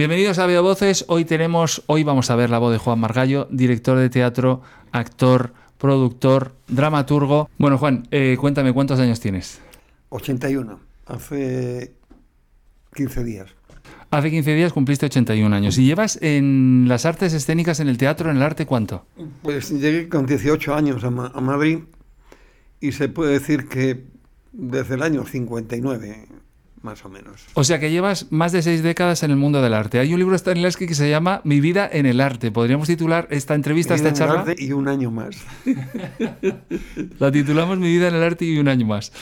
Bienvenidos a Veo Voces. Hoy tenemos, hoy vamos a ver la voz de Juan Margallo, director de teatro, actor, productor, dramaturgo. Bueno, Juan, eh, cuéntame cuántos años tienes. 81, hace 15 días. Hace 15 días cumpliste 81 años. ¿Y llevas en las artes escénicas, en el teatro, en el arte, cuánto? Pues llegué con 18 años a, a Madrid y se puede decir que desde el año 59 más o menos. O sea que llevas más de seis décadas en el mundo del arte. Hay un libro de Stanislavski que se llama Mi vida en el arte. Podríamos titular esta entrevista, esta charla. arte y un año más. La titulamos Mi vida en el arte y un año más.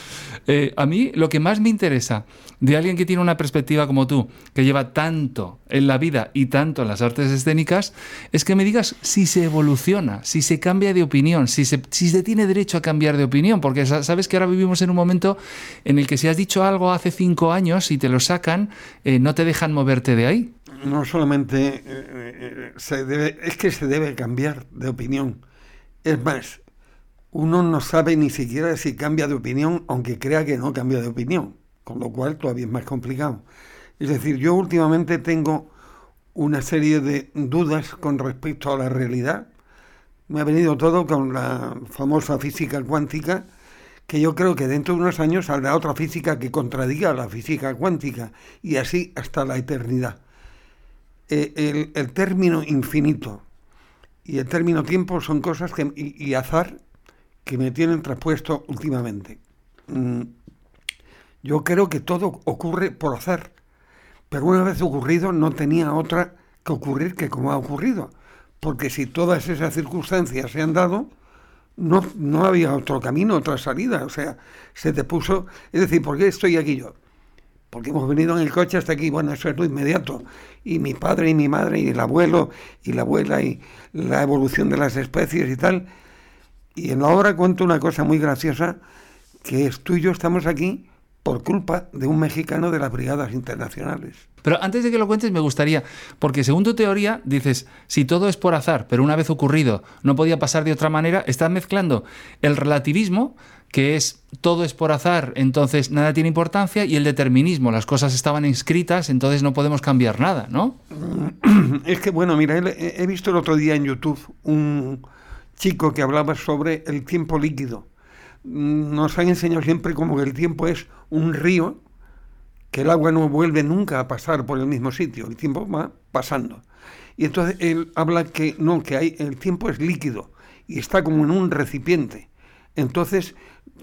Eh, a mí lo que más me interesa de alguien que tiene una perspectiva como tú, que lleva tanto en la vida y tanto en las artes escénicas, es que me digas si se evoluciona, si se cambia de opinión, si se, si se tiene derecho a cambiar de opinión, porque sabes que ahora vivimos en un momento en el que si has dicho algo hace cinco años y te lo sacan, eh, no te dejan moverte de ahí. No solamente eh, eh, se debe, es que se debe cambiar de opinión. Es más, uno no sabe ni siquiera si cambia de opinión, aunque crea que no cambia de opinión, con lo cual todavía es más complicado. Es decir, yo últimamente tengo una serie de dudas con respecto a la realidad. Me ha venido todo con la famosa física cuántica, que yo creo que dentro de unos años saldrá otra física que contradiga la física cuántica y así hasta la eternidad. Eh, el, término infinito y el término tiempo son cosas que, y, azar que me tienen traspuesto últimamente. Mm, yo creo que todo ocurre por azar, pero una vez ocurrido no tenía otra que ocurrir que como ha ocurrido, porque si todas esas circunstancias se han dado, no, no había otro camino, otra salida. O sea, se te puso. Es decir, ¿por qué estoy aquí yo? Porque hemos venido en el coche hasta aquí. Bueno, eso es lo inmediato. Y mi padre y mi madre y el abuelo y la abuela y la evolución de las especies y tal. Y en la obra cuento una cosa muy graciosa, que tú y yo estamos aquí por culpa de un mexicano de las brigadas internacionales. Pero antes de que lo cuentes me gustaría, porque según tu teoría dices, si todo es por azar, pero una vez ocurrido no podía pasar de otra manera, estás mezclando el relativismo, que es todo es por azar, entonces nada tiene importancia, y el determinismo, las cosas estaban inscritas, entonces no podemos cambiar nada, ¿no? Es que, bueno, mira, he visto el otro día en YouTube un chico que hablaba sobre el tiempo líquido nos han enseñado siempre como que el tiempo es un río, que el agua no vuelve nunca a pasar por el mismo sitio, el tiempo va pasando. Y entonces él habla que no, que hay, el tiempo es líquido y está como en un recipiente. Entonces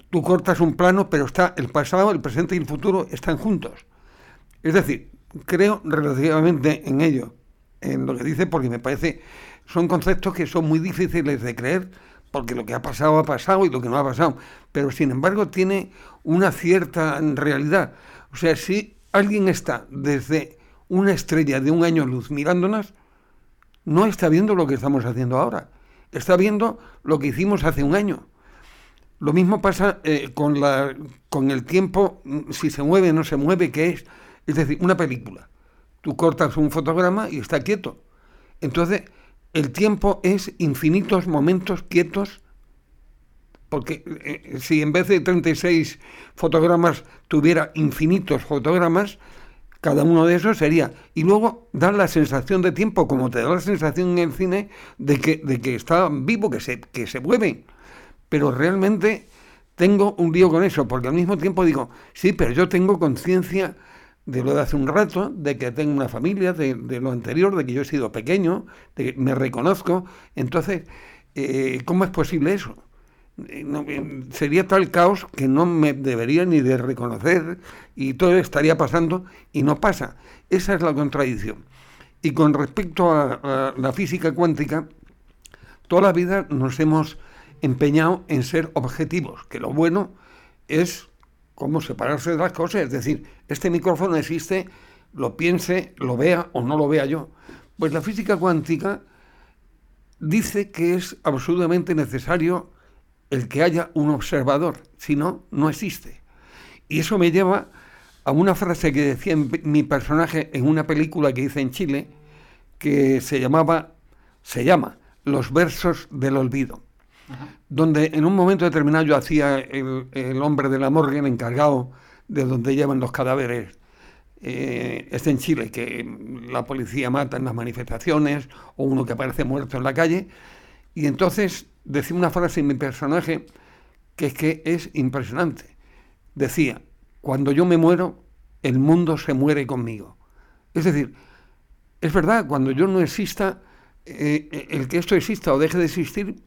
tú cortas un plano, pero está el pasado, el presente y el futuro están juntos. Es decir, creo relativamente en ello, en lo que dice, porque me parece, son conceptos que son muy difíciles de creer, porque lo que ha pasado ha pasado y lo que no ha pasado, pero sin embargo tiene una cierta realidad. O sea, si alguien está desde una estrella de un año luz mirándonos, no está viendo lo que estamos haciendo ahora, está viendo lo que hicimos hace un año. Lo mismo pasa eh, con, la, con el tiempo, si se mueve o no se mueve, que es, es decir, una película. Tú cortas un fotograma y está quieto. Entonces, el tiempo es infinitos momentos quietos, porque eh, si en vez de 36 fotogramas tuviera infinitos fotogramas, cada uno de esos sería. Y luego dar la sensación de tiempo, como te da la sensación en el cine, de que, de que está vivo, que se, que se mueve. Pero realmente tengo un lío con eso, porque al mismo tiempo digo, sí, pero yo tengo conciencia de lo de hace un rato, de que tengo una familia, de, lo anterior, de que yo he sido pequeño, de que me reconozco. Entonces, eh, ¿cómo es posible eso? Eh, eh, sería tal caos que no me debería ni de reconocer y todo estaría pasando y no pasa. Esa es la contradicción. Y con respecto a la física cuántica, toda la vida nos hemos empeñado en ser objetivos, que lo bueno es cómo separarse de las cosas. Es decir, este micrófono existe, lo piense, lo vea o no lo vea yo. Pues la física cuántica dice que es absolutamente necesario el que haya un observador, si no, no existe. Y eso me lleva a una frase que decía mi personaje en una película que hice en Chile, que se llamaba, se llama Los versos del olvido donde en un momento determinado yo hacía el, hombre de la morgue, el encargado de donde llevan los cadáveres eh, este en Chile, que la policía mata en las manifestaciones o uno que aparece muerto en la calle. Y entonces decía una frase en mi personaje que es que es impresionante. Decía, cuando yo me muero, el mundo se muere conmigo. Es decir, es verdad, cuando yo no exista, eh, el que esto exista o deje de existir,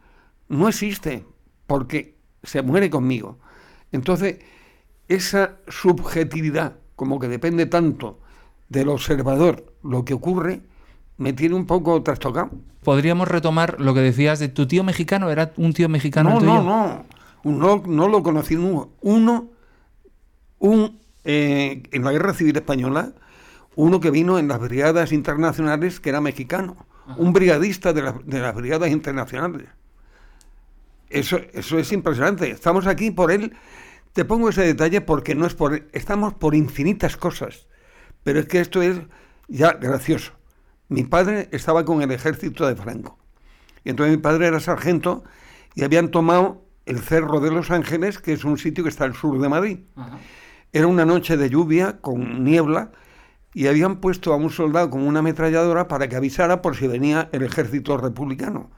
no existe, porque se muere conmigo. Entonces, esa subjetividad, como que depende tanto del observador lo que ocurre, me tiene un poco trastocado. Podríamos retomar lo que decías de tu tío mexicano, ¿era un tío mexicano? No, no, no, no, no lo conocí nunca. Uno, un, eh, en la Guerra Civil Española, uno que vino en las brigadas internacionales que era mexicano, un brigadista de, de las brigadas internacionales. Eso, eso es impresionante. Estamos aquí por él te pongo ese detalle porque no es por... Estamos por infinitas cosas, pero es que esto es ya gracioso. Mi padre estaba con el ejército de Franco. Y entonces mi padre era sargento y habían tomado el Cerro de los Ángeles, que es un sitio que está al sur de Madrid. Era una noche de lluvia con niebla y habían puesto a un soldado con una ametralladora para que avisara por si venía el ejército republicano.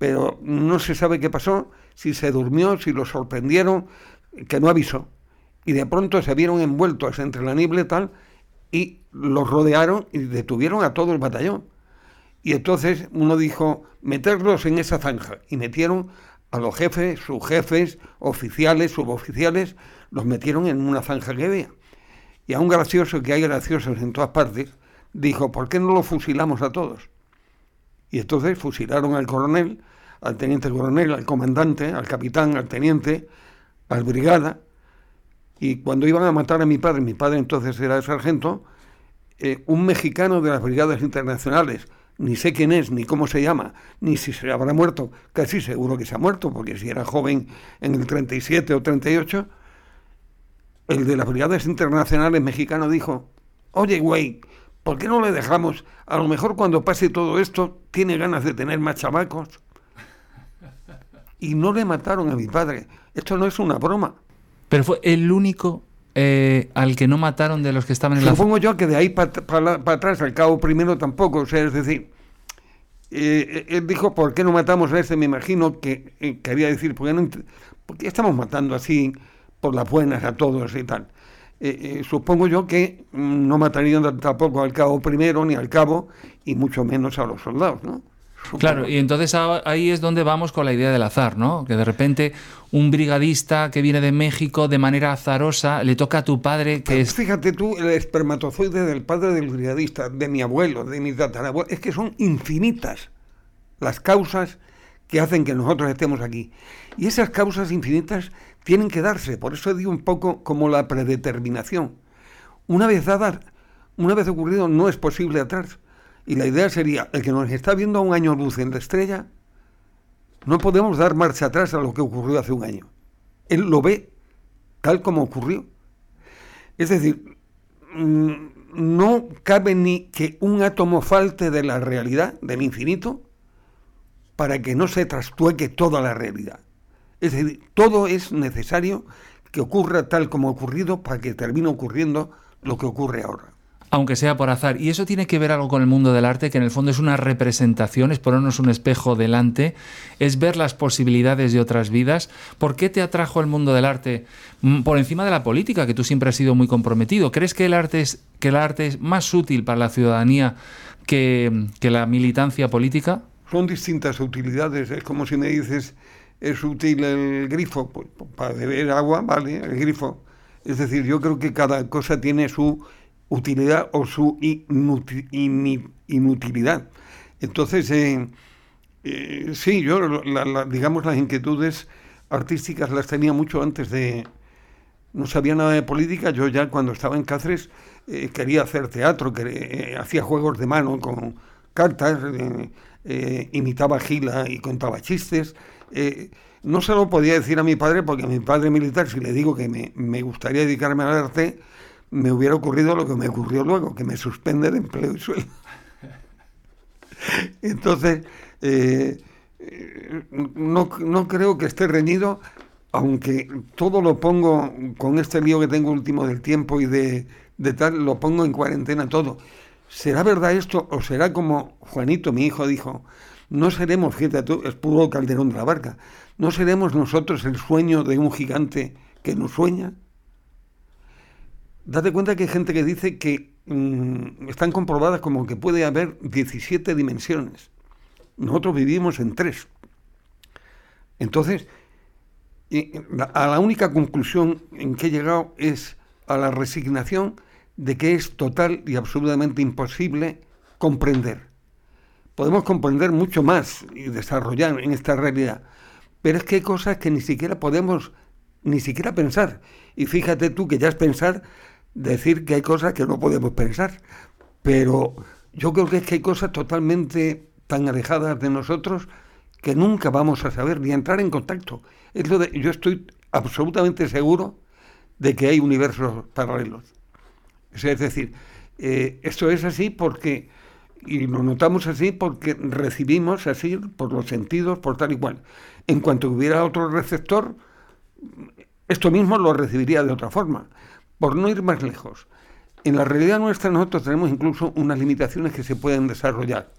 Pero no se sabe qué pasó, si se durmió, si lo sorprendieron, que no avisó. Y de pronto se vieron envueltos entre la niebla y tal, y los rodearon y detuvieron a todo el batallón. Y entonces uno dijo, meterlos en esa zanja. Y metieron a los jefes, subjefes, oficiales, suboficiales, los metieron en una zanja que había. Y a un gracioso, que hay graciosos en todas partes, dijo, ¿por qué no los fusilamos a todos? Y entonces fusilaron al coronel, al teniente coronel, al comandante, al capitán, al teniente, al brigada, y cuando iban a matar a mi padre, mi padre entonces era el sargento, eh, un mexicano de las brigadas internacionales, ni sé quién es, ni cómo se llama, ni si se habrá muerto, casi seguro que se ha muerto, porque si era joven en el 37 o 38, el de las brigadas internacionales mexicano dijo, oye, güey, ¿por qué no le dejamos? A lo mejor cuando pase todo esto, tiene ganas de tener más chavacos. Y no le mataron a mi padre. Esto no es una broma. Pero fue el único eh, al que no mataron de los que estaban en la... Supongo yo que de ahí para atrás, al cabo primero tampoco. O sea, es decir, eh, él dijo, ¿por qué no matamos a ese? Me imagino que eh, quería decir, ¿por qué, no, estamos matando así por las buenas a todos y tal? supongo yo que mm, no matarían tampoco al cabo primero ni al cabo, y mucho menos a los soldados, ¿no? Claro, y entonces ahí es donde vamos con la idea del azar, ¿no? Que de repente un brigadista que viene de México de manera azarosa le toca a tu padre que es... Fíjate tú, el espermatozoide del padre del brigadista, de mi abuelo, de mi tatarabuelo, es que son infinitas las causas que hacen que nosotros estemos aquí. Y esas causas infinitas tienen que darse, por eso digo un poco como la predeterminación. Una vez dada, una vez ocurrido, no es posible atrás. Y la idea sería, el que nos está viendo a un año luz en la estrella, no podemos dar marcha atrás a lo que ocurrió hace un año. Él lo ve tal como ocurrió. Es decir, mm, no cabe ni que un átomo falte de la realidad, del infinito, para que no se trastueque toda la realidad. Es decir, todo es necesario que ocurra tal como ha ocurrido para que termine ocurriendo lo que ocurre ahora aunque sea por azar. Y eso tiene que ver algo con el mundo del arte, que en el fondo es una representación, es ponernos un espejo delante, es ver las posibilidades de otras vidas. ¿Por qué te atrajo el mundo del arte mm, por encima de la política, que tú siempre has sido muy comprometido? ¿Crees que el arte es, que el arte es más útil para la ciudadanía que, que la militancia política? Son distintas utilidades. Es como si me dices, ¿es útil el grifo? Pues, para beber agua, vale, el grifo. Es decir, yo creo que cada cosa tiene su utilidad o su inutilidad. Entonces, eh, eh, sí, yo, digamos, las inquietudes artísticas las tenía mucho antes de... No sabía nada de política, yo ya cuando estaba en Cáceres eh, quería hacer teatro, que, hacía juegos de mano con cartas, imitaba Gila y contaba chistes. no se lo podía decir a mi padre porque a mi padre militar, si le digo que me, me gustaría dedicarme al arte, me hubiera ocurrido lo que me ocurrió luego, que me suspende de empleo y sueldo. Entonces, eh, no, no, creo que esté reñido, aunque todo lo pongo con este lío que tengo último del tiempo y de, de tal, lo pongo en cuarentena todo. ¿Será verdad esto o será como Juanito, mi hijo, dijo? No seremos, fíjate tú, es puro calderón de la barca, no seremos nosotros el sueño de un gigante que nos sueña. Date cuenta que hay gente que dice que mm, están comprobadas como que puede haber 17 dimensiones. Nosotros vivimos en tres. Entonces, a la única conclusión en que he llegado es a la resignación de que es total y absolutamente imposible comprender. Podemos comprender mucho más y desarrollar en esta realidad, pero es que hay cosas que ni siquiera podemos ni siquiera pensar. Y fíjate tú que ya es pensar decir que hay cosas que no podemos pensar, pero yo creo que es que hay cosas totalmente tan alejadas de nosotros que nunca vamos a saber ni entrar en contacto. Es lo de, yo estoy absolutamente seguro de que hay universos paralelos. Es decir, eh, esto es así porque, y lo notamos así porque recibimos así por los sentidos, por tal y cual. En cuanto hubiera otro receptor, esto mismo lo recibiría de otra forma. Por no ir más lejos, en la realidad nuestra nosotros tenemos incluso unas limitaciones que se pueden desarrollar.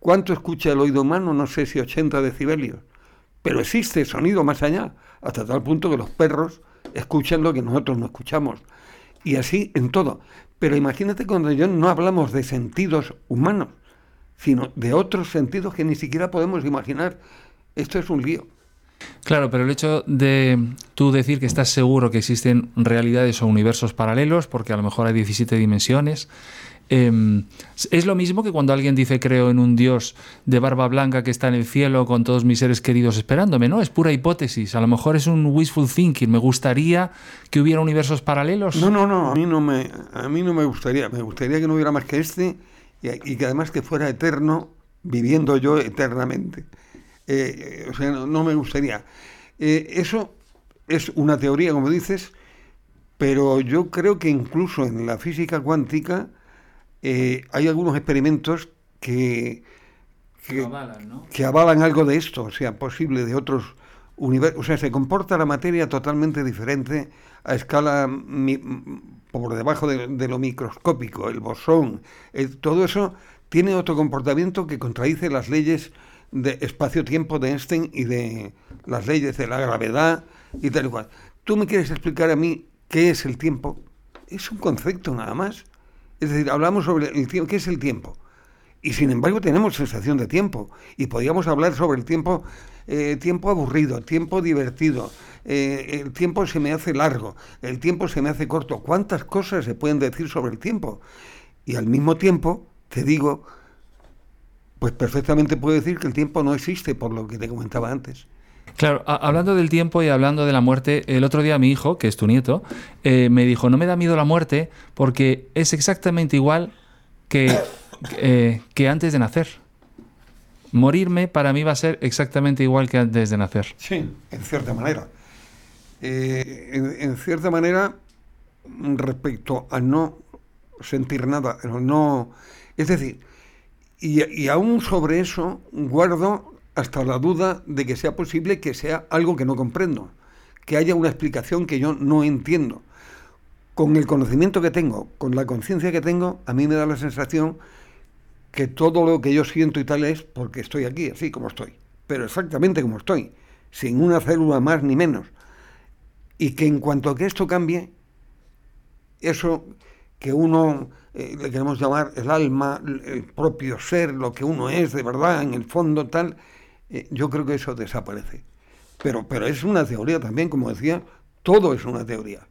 ¿Cuánto escucha el oído humano? No sé si 80 decibelios. Pero existe sonido más allá, hasta tal punto que los perros escuchan lo que nosotros no escuchamos. Y así en todo. Pero imagínate cuando yo no hablamos de sentidos humanos, sino de otros sentidos que ni siquiera podemos imaginar. Esto es un lío. Claro, pero el hecho de tú decir que estás seguro que existen realidades o universos paralelos, porque a lo mejor hay 17 dimensiones, Em, es lo mismo que cuando alguien dice creo en un Dios de barba blanca que está en el cielo con todos mis seres queridos esperándome, ¿no? Es pura hipótesis. A lo mejor es un wishful thinking. Me gustaría que hubiera universos paralelos. No, no, no. A mí no me, a mí no me gustaría. Me gustaría que no hubiera más que este y, que además que fuera eterno, viviendo yo eternamente. Eh, o sea, no, me gustaría. Eh, eso es una teoría, como dices, pero yo creo que incluso en la física cuántica eh, hay algunos experimentos que, que, avalan, algo de esto, o sea, posible de otros universos. O sea, se comporta la materia totalmente diferente a escala por debajo de, lo microscópico, el bosón, todo eso tiene otro comportamiento que contradice las leyes de espacio-tiempo de Einstein y de las leyes de la gravedad y tal y cual. ¿Tú me quieres explicar a mí qué es el tiempo? Es un concepto nada más. Es decir, hablamos sobre el tiempo, ¿qué es el tiempo? Y sin embargo tenemos sensación de tiempo. Y podríamos hablar sobre el tiempo, eh, tiempo aburrido, tiempo divertido, eh, el tiempo se me hace largo, el tiempo se me hace corto. ¿Cuántas cosas se pueden decir sobre el tiempo? Y al mismo tiempo, te digo, pues perfectamente puedo decir que el tiempo no existe, por lo que te comentaba antes. Claro, hablando del tiempo y hablando de la muerte, el otro día mi hijo, que es tu nieto, eh, me dijo, no me da miedo la muerte porque es exactamente igual que, eh, que antes de nacer. Morirme para mí va a ser exactamente igual que antes de nacer. Sí, en cierta manera. Eh, en, cierta manera, respecto a no sentir nada, no... Es decir, y, aún sobre eso guardo hasta la duda de que sea posible que sea algo que no comprendo, que haya una explicación que yo no entiendo. Con el conocimiento que tengo, con la conciencia que tengo, a mí me da la sensación que todo lo que yo siento y tal es porque estoy aquí, así como estoy, pero exactamente como estoy, sin una célula más ni menos. Y que en cuanto a que esto cambie, eso que uno eh, le queremos llamar el alma, el propio ser, lo que uno es de verdad, en el fondo tal, eh, yo creo que eso desaparece. Pero, pero es una teoría también, como decía, todo es una teoría.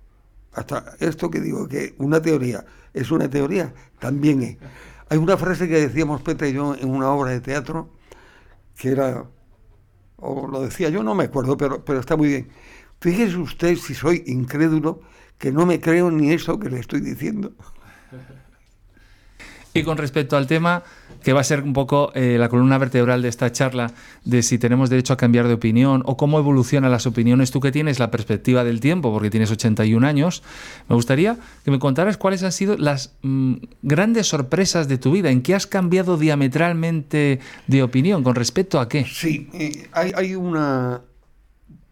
Hasta esto que digo que una teoría es una teoría, también es. Hay una frase que decíamos Petra y yo en una obra de teatro, que era, o lo decía yo, no me acuerdo, pero, pero está muy bien. Fíjese usted si soy incrédulo, que no me creo ni eso que le estoy diciendo. Y con respecto al tema, que va a ser un poco eh, la columna vertebral de esta charla, de si tenemos derecho a cambiar de opinión o cómo evolucionan las opiniones, tú que tienes la perspectiva del tiempo, porque tienes 81 años, me gustaría que me contaras cuáles han sido las mm, grandes sorpresas de tu vida, en qué has cambiado diametralmente de opinión, con respecto a qué. Sí, eh, hay, hay una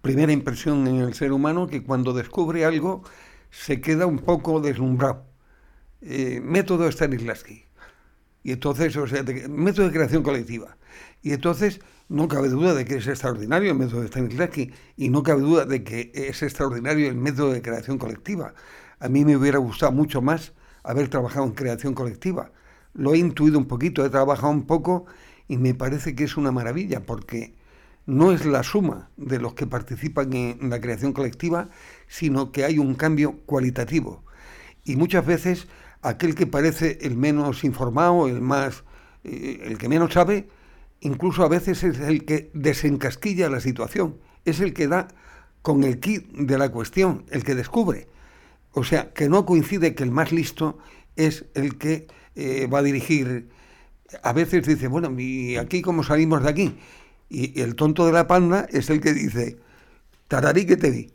primera impresión en el ser humano que cuando descubre algo se queda un poco deslumbrado eh, método Stanislavski. Y entonces, o sea, método de creación colectiva. Y entonces no cabe duda de que es extraordinario el método de Stanislavski y no cabe duda de que es extraordinario el método de creación colectiva. A mí me hubiera gustado mucho más haber trabajado en creación colectiva. Lo he intuido un poquito, he trabajado un poco y me parece que es una maravilla porque no es la suma de los que participan en la creación colectiva, sino que hay un cambio cualitativo. Y muchas veces aquel que parece el menos informado, el más eh, el que menos sabe, incluso a veces es el que desencasquilla la situación, es el que da con el kit de la cuestión, el que descubre. O sea, que no coincide que el más listo es el que eh, va a dirigir. A veces dice, bueno, ¿y aquí cómo salimos de aquí? Y el tonto de la panda es el que dice, tararí que te vi.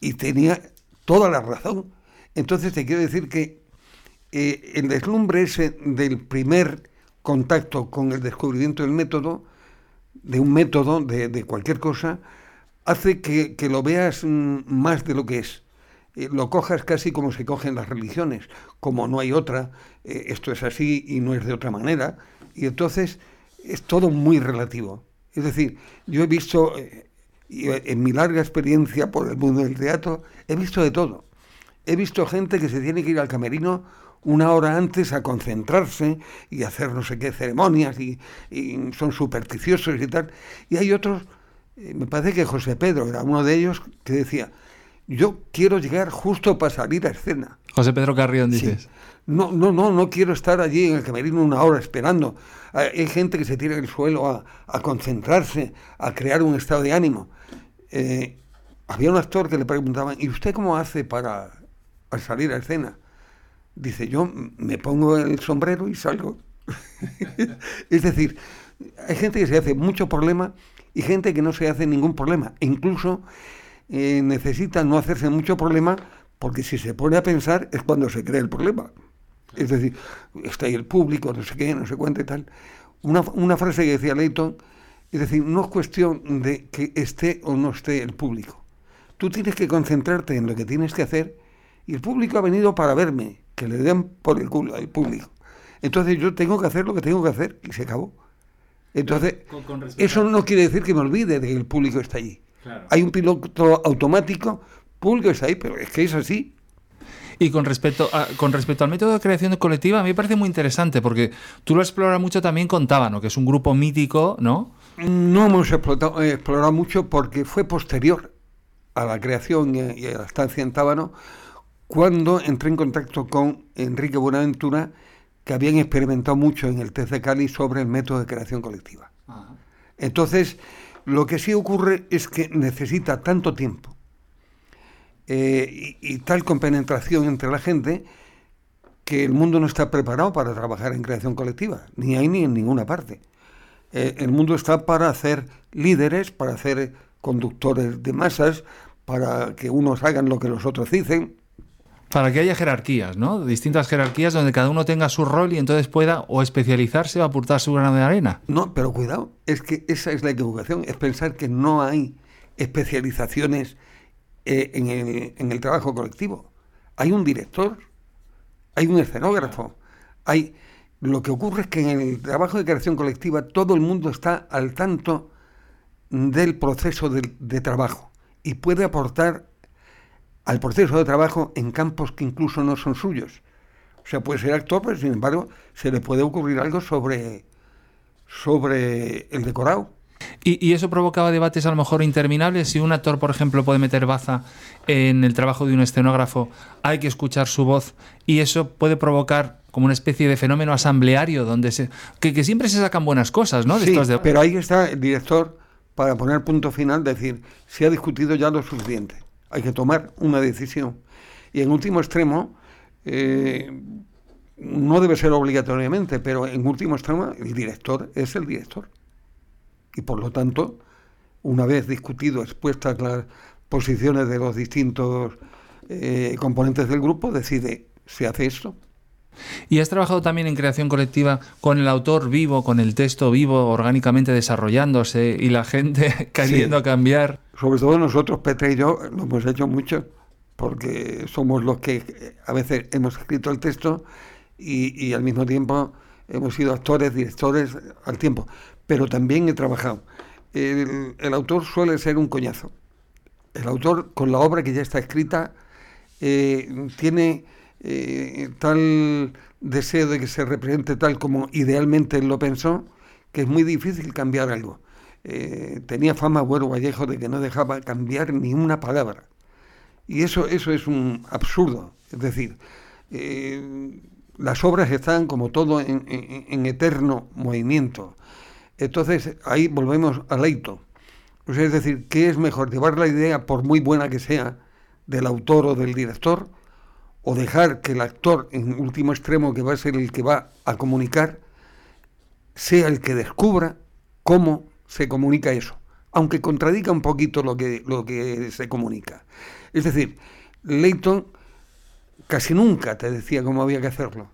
Y tenía toda la razón. Entonces te quiero decir que eh, el deslumbre ese del primer contacto con el descubrimiento del método, de un método, de, cualquier cosa, hace que, lo veas mm, más de lo que es. Eh, lo cojas casi como se cogen las religiones, como no hay otra, eh, esto es así y no es de otra manera, y entonces es todo muy relativo. Es decir, yo he visto, en mi larga experiencia por el mundo del teatro, he visto de todo. He visto gente que se tiene que ir al camerino una hora antes a concentrarse y hacer no sé qué ceremonias y, son supersticiosos y tal. Y hay otros, eh, me parece que José Pedro era uno de ellos, que decía, yo quiero llegar justo para salir a escena. José Pedro Carrión, dices. No, no, no, no quiero estar allí en el camerino una hora esperando. Hay gente que se tira en el suelo a, concentrarse, a crear un estado de ánimo. Eh, había un actor que le preguntaban, ¿y usted cómo hace para salir a escena? Dice, yo me pongo el sombrero y salgo. es decir, hay gente que se hace mucho problema y gente que no se hace ningún problema. E incluso eh, necesita no hacerse mucho problema porque si se pone a pensar es cuando se crea el problema. Es decir, está ahí el público, no sé qué, no sé cuánto y tal. Una, una frase que decía Leighton, es decir, no es cuestión de que esté o no esté el público. Tú tienes que concentrarte en lo que tienes que hacer y el público ha venido para verme que le den por el culo al público. Entonces yo tengo que hacer lo que tengo que hacer y se acabó. Entonces, eso no quiere decir que me olvide de que el público está allí. Hay un piloto automático, público está ahí, pero es que es así. Y con respecto, a, con respecto al método de creación colectiva, a mí me parece muy interesante porque tú lo exploras mucho también con Tábano, que es un grupo mítico, ¿no? No hemos explotado, eh, explorado mucho porque fue posterior a la creación y a la estancia en Tábano cuando entré en contacto con Enrique Buenaventura, que habían experimentado mucho en el test de Cali sobre el método de creación colectiva. Entonces, lo que sí ocurre es que necesita tanto tiempo eh, y, tal compenetración entre la gente que el mundo no está preparado para trabajar en creación colectiva, ni hay ni en ninguna parte. Eh, el mundo está para hacer líderes, para hacer conductores de masas, para que unos hagan lo que los otros dicen, para que haya jerarquías, ¿no? Distintas jerarquías donde cada uno tenga su rol y entonces pueda o especializarse o aportar su grano de arena. No, pero cuidado, es que esa es la equivocación, es pensar que no hay especializaciones eh, en, el, trabajo colectivo. Hay un director, hay un escenógrafo, hay... Lo que ocurre es que en el trabajo de creación colectiva todo el mundo está al tanto del proceso de trabajo y puede aportar al proceso de trabajo en campos que incluso no son suyos. O sea, puede ser actor, pero sin embargo se le puede ocurrir algo sobre, sobre el decorado. ¿Y, eso provocaba debates a lo mejor interminables. Si un actor, por ejemplo, puede meter baza en el trabajo de un escenógrafo, hay que escuchar su voz y eso puede provocar como una especie de fenómeno asambleario donde se, que, siempre se sacan buenas cosas, ¿no? sí, pero ahí está el director para poner punto final, decir, se ha discutido ya lo suficiente hay que tomar una decisión. Y en último extremo, eh, no debe ser obligatoriamente, pero en último extremo el director es el director. Y por lo tanto, una vez discutido, expuestas las posiciones de los distintos eh, componentes del grupo, decide, se hace esto. ¿Y has trabajado también en creación colectiva con el autor vivo, con el texto vivo, orgánicamente desarrollándose y la gente queriendo cambiar? sobre todo nosotros, Petra y yo, lo hemos hecho mucho. porque somos los que a veces hemos escrito el texto y, al mismo tiempo hemos sido actores, directores al tiempo, pero también he trabajado. El, autor suele ser un coñazo. El autor, con la obra que ya está escrita, eh, tiene eh, tal deseo de que se represente tal como idealmente él lo pensó, que es muy difícil cambiar algo. Eh, tenía fama Güero Vallejo de que no dejaba cambiar ni una palabra. Y eso, eso es un absurdo. Es decir, eh, las obras están como todo en, eterno movimiento. Entonces ahí volvemos al leito. es decir, ¿qué es mejor? ¿Llevar la idea, por muy buena que sea, del autor o del director? ¿O dejar que el actor, en último extremo, que va a ser el que va a comunicar, sea el que descubra cómo se comunica eso, aunque contradica un poquito lo que, lo que se comunica. Es decir, Leighton casi nunca te decía cómo había que hacerlo.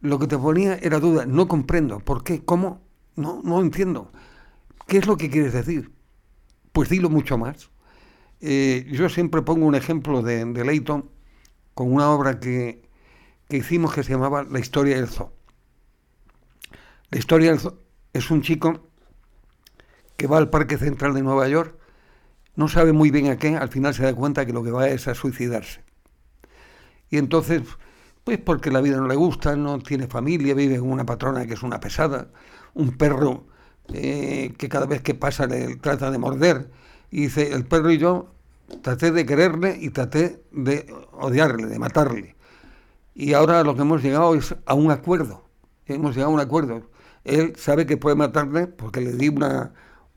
Lo que te ponía era duda, no comprendo, ¿por qué? ¿Cómo? No, no entiendo. ¿Qué es lo que quieres decir? Pues dilo mucho más. Eh, yo siempre pongo un ejemplo de, de Leighton con una obra que, que hicimos que se llamaba La historia del zoo. La historia del zoo es un chico que va al Parque Central de Nueva York, no sabe muy bien a qué, al final se da cuenta que lo que va es a suicidarse. Y entonces, pues porque la vida no le gusta, no tiene familia, vive con una patrona que es una pesada, un perro eh, que cada vez que pasa le trata de morder. Y dice, el perro y yo traté de quererle y traté de odiarle, de matarle. Y ahora lo que hemos llegado es a un acuerdo. Hemos llegado a un acuerdo. Él sabe que puede matarle porque le di una,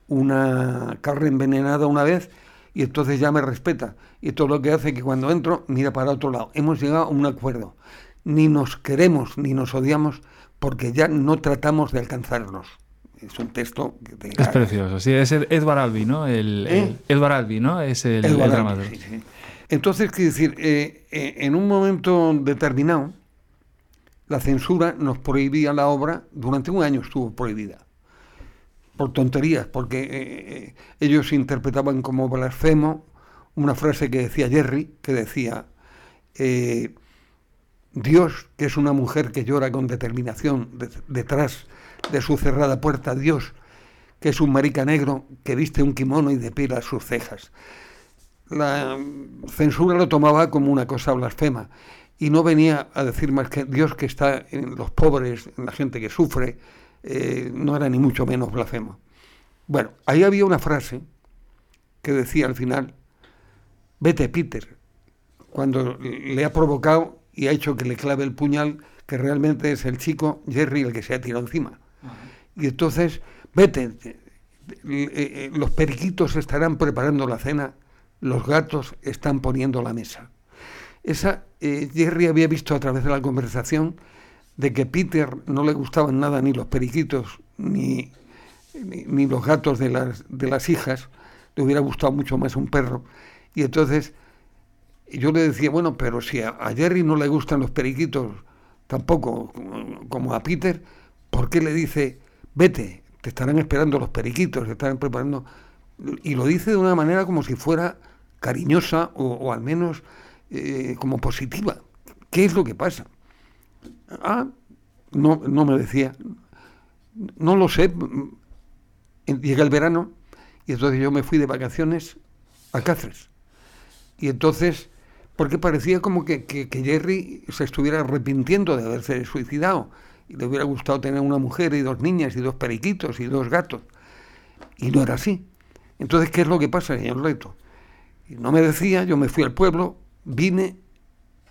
una carne envenenada una vez y entonces ya me respeta. Y esto es lo que hace que cuando entro mira para otro lado. Hemos llegado a un acuerdo. Ni nos queremos ni nos odiamos porque ya no tratamos de alcanzarnos. Es un texto que Es precioso, sí, es Edward Albee, ¿no? El, ¿Eh? Edward Albee, ¿no? Es el, el Entonces, quiero decir, eh, eh, en un momento determinado, la censura nos prohibía la obra, durante un año estuvo prohibida por tonterías, porque ellos interpretaban como blasfemo una frase que decía Jerry, que decía, Dios, que es una mujer que llora con determinación detrás de su cerrada puerta, Dios, que es un marica negro que viste un kimono y depila sus cejas. La censura lo tomaba como una cosa blasfema y no venía a decir más que Dios que está en los pobres, en la gente que sufre, eh, no era ni mucho menos blasfemo. Bueno, ahí había una frase que decía al final, vete Peter, cuando le ha provocado y ha hecho que le clave el puñal, que realmente es el chico Jerry el que se ha tirado encima. Y entonces, vete, eh, eh, los periquitos estarán preparando la cena, los gatos están poniendo la mesa. Esa, Jerry había visto a través de la conversación de que Peter no le gustaban nada ni los periquitos ni, ni, los gatos de las, de las hijas, le hubiera gustado mucho más un perro. Y entonces yo le decía, bueno, pero si a, Jerry no le gustan los periquitos tampoco como a Peter, ¿por qué le dice, vete, te estarán esperando los periquitos, te estarán preparando? Y lo dice de una manera como si fuera cariñosa o, al menos eh, como positiva. ¿Qué es lo que pasa? Ah, no, no me decía. No lo sé. Llega el verano y entonces yo me fui de vacaciones a Cáceres. Y entonces, porque parecía como que, que, Jerry se estuviera arrepintiendo de haberse suicidado y le hubiera gustado tener una mujer y dos niñas y dos periquitos y dos gatos. Y no era así. Entonces, ¿qué es lo que pasa, señor Leto? Y no me decía, yo me fui al pueblo, vine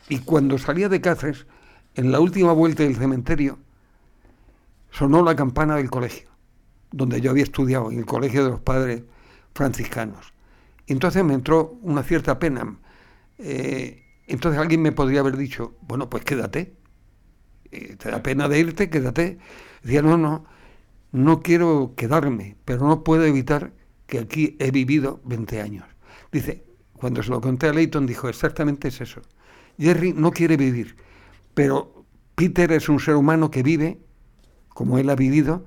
y cuando salía de Cáceres en la última vuelta del cementerio, sonó la campana del colegio, donde yo había estudiado, en el colegio de los padres franciscanos. entonces me entró una cierta pena. Eh, entonces alguien me podría haber dicho, bueno, pues quédate. Eh, ¿Te da pena de irte? Quédate. Decía, no, no, no quiero quedarme, pero no puedo evitar que aquí he vivido 20 años. Dice, cuando se lo conté a Leighton, dijo, exactamente es eso. Jerry no quiere vivir pero Peter es un ser humano que vive como él ha vivido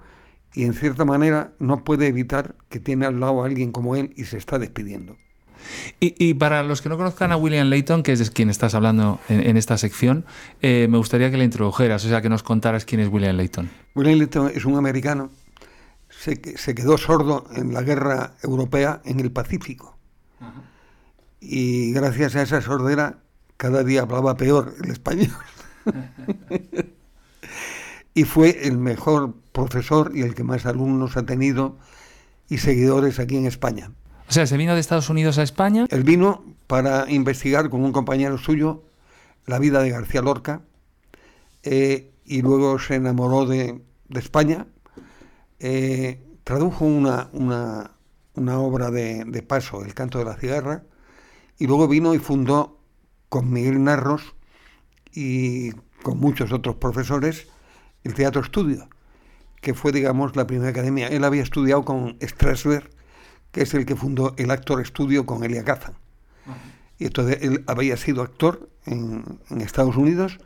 y en cierta manera no puede evitar que tiene al lado a alguien como él y se está despidiendo. Y, para los que no conozcan a William Layton, que es de quien estás hablando en, esta sección, eh, me gustaría que le introdujeras, o sea, que nos contaras quién es William Layton. William Layton es un americano, se, se quedó sordo en la guerra europea en el Pacífico. Y gracias a esa sordera, cada día hablaba peor el español. y fue el mejor profesor y el que más alumnos ha tenido y seguidores aquí en España. O sea, ¿se vino de Estados Unidos a España? Él vino para investigar con un compañero suyo la vida de García Lorca eh, y luego se enamoró de, España. Eh, tradujo una, una, obra de, de, Paso, El canto de la cigarra, y luego vino y fundó con Miguel Narros y con muchos otros profesores el Teatro Estudio, que fue, digamos, la primera academia. Él había estudiado con Strasberg, que es el que fundó el Actor Estudio con Elia Kazan. Y entonces él había sido actor en, Estados Unidos,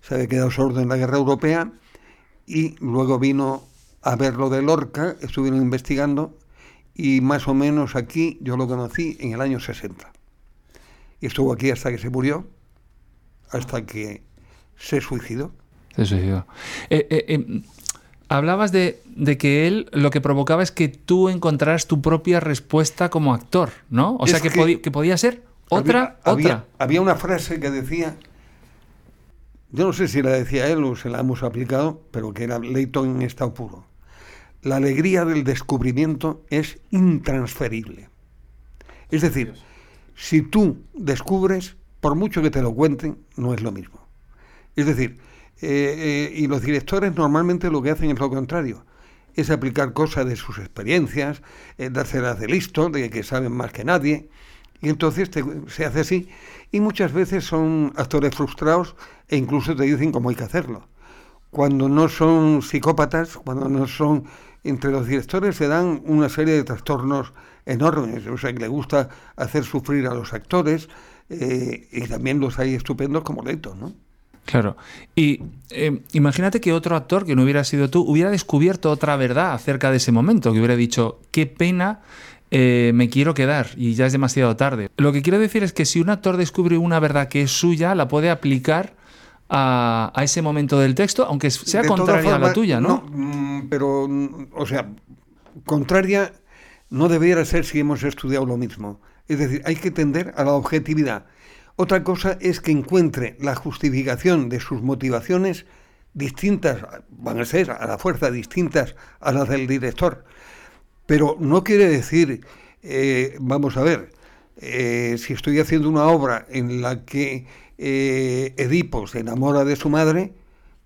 se había quedado sordo en la guerra europea y luego vino a ver lo de Lorca, estuvieron investigando y más o menos aquí yo lo conocí en el año 60. Y estuvo aquí hasta que se murió, hasta que se suicidó. Se suicidó. Eh, eh, em, hablabas de, que él lo que provocaba es que tú encontraras tu propia respuesta como actor, ¿no? O sea, que, podía ser otra, había, otra. Había, una frase que decía, yo no sé si la decía él o se la hemos aplicado, pero que era Leighton en estado puro. La alegría del descubrimiento es intransferible. Es decir, si tú descubres, por mucho que te lo cuenten, no es lo mismo. Es decir, eh, eh, y los directores normalmente lo que hacen es lo contrario, es aplicar cosas de sus experiencias, eh, dárselas de listo, de que saben más que nadie, y entonces se hace así. Y muchas veces son actores frustrados e incluso te dicen cómo hay que hacerlo. Cuando no son psicópatas, cuando no son... Entre los directores se dan una serie de trastornos enormes, o sea, que le gusta hacer sufrir a los actores, y también los hay estupendos como Leto, ¿no? Claro. Y eh, imagínate que otro actor que no hubiera sido tú hubiera descubierto otra verdad acerca de ese momento, que hubiera dicho, qué pena, eh, me quiero quedar y ya es demasiado tarde. Lo que quiero decir es que si un actor descubre una verdad que es suya, la puede aplicar a, ese momento del texto, aunque sea contraria a la tuya, ¿no? No, mm, pero, mm, o sea, contraria no debiera ser si hemos estudiado lo mismo. Es decir, hay que tender a la objetividad. Otra cosa es que encuentre la justificación de sus motivaciones distintas, van a ser a la fuerza distintas a las del director. Pero no quiere decir, eh, vamos a ver, eh, si estoy haciendo una obra en la que eh, Edipo se enamora de su madre,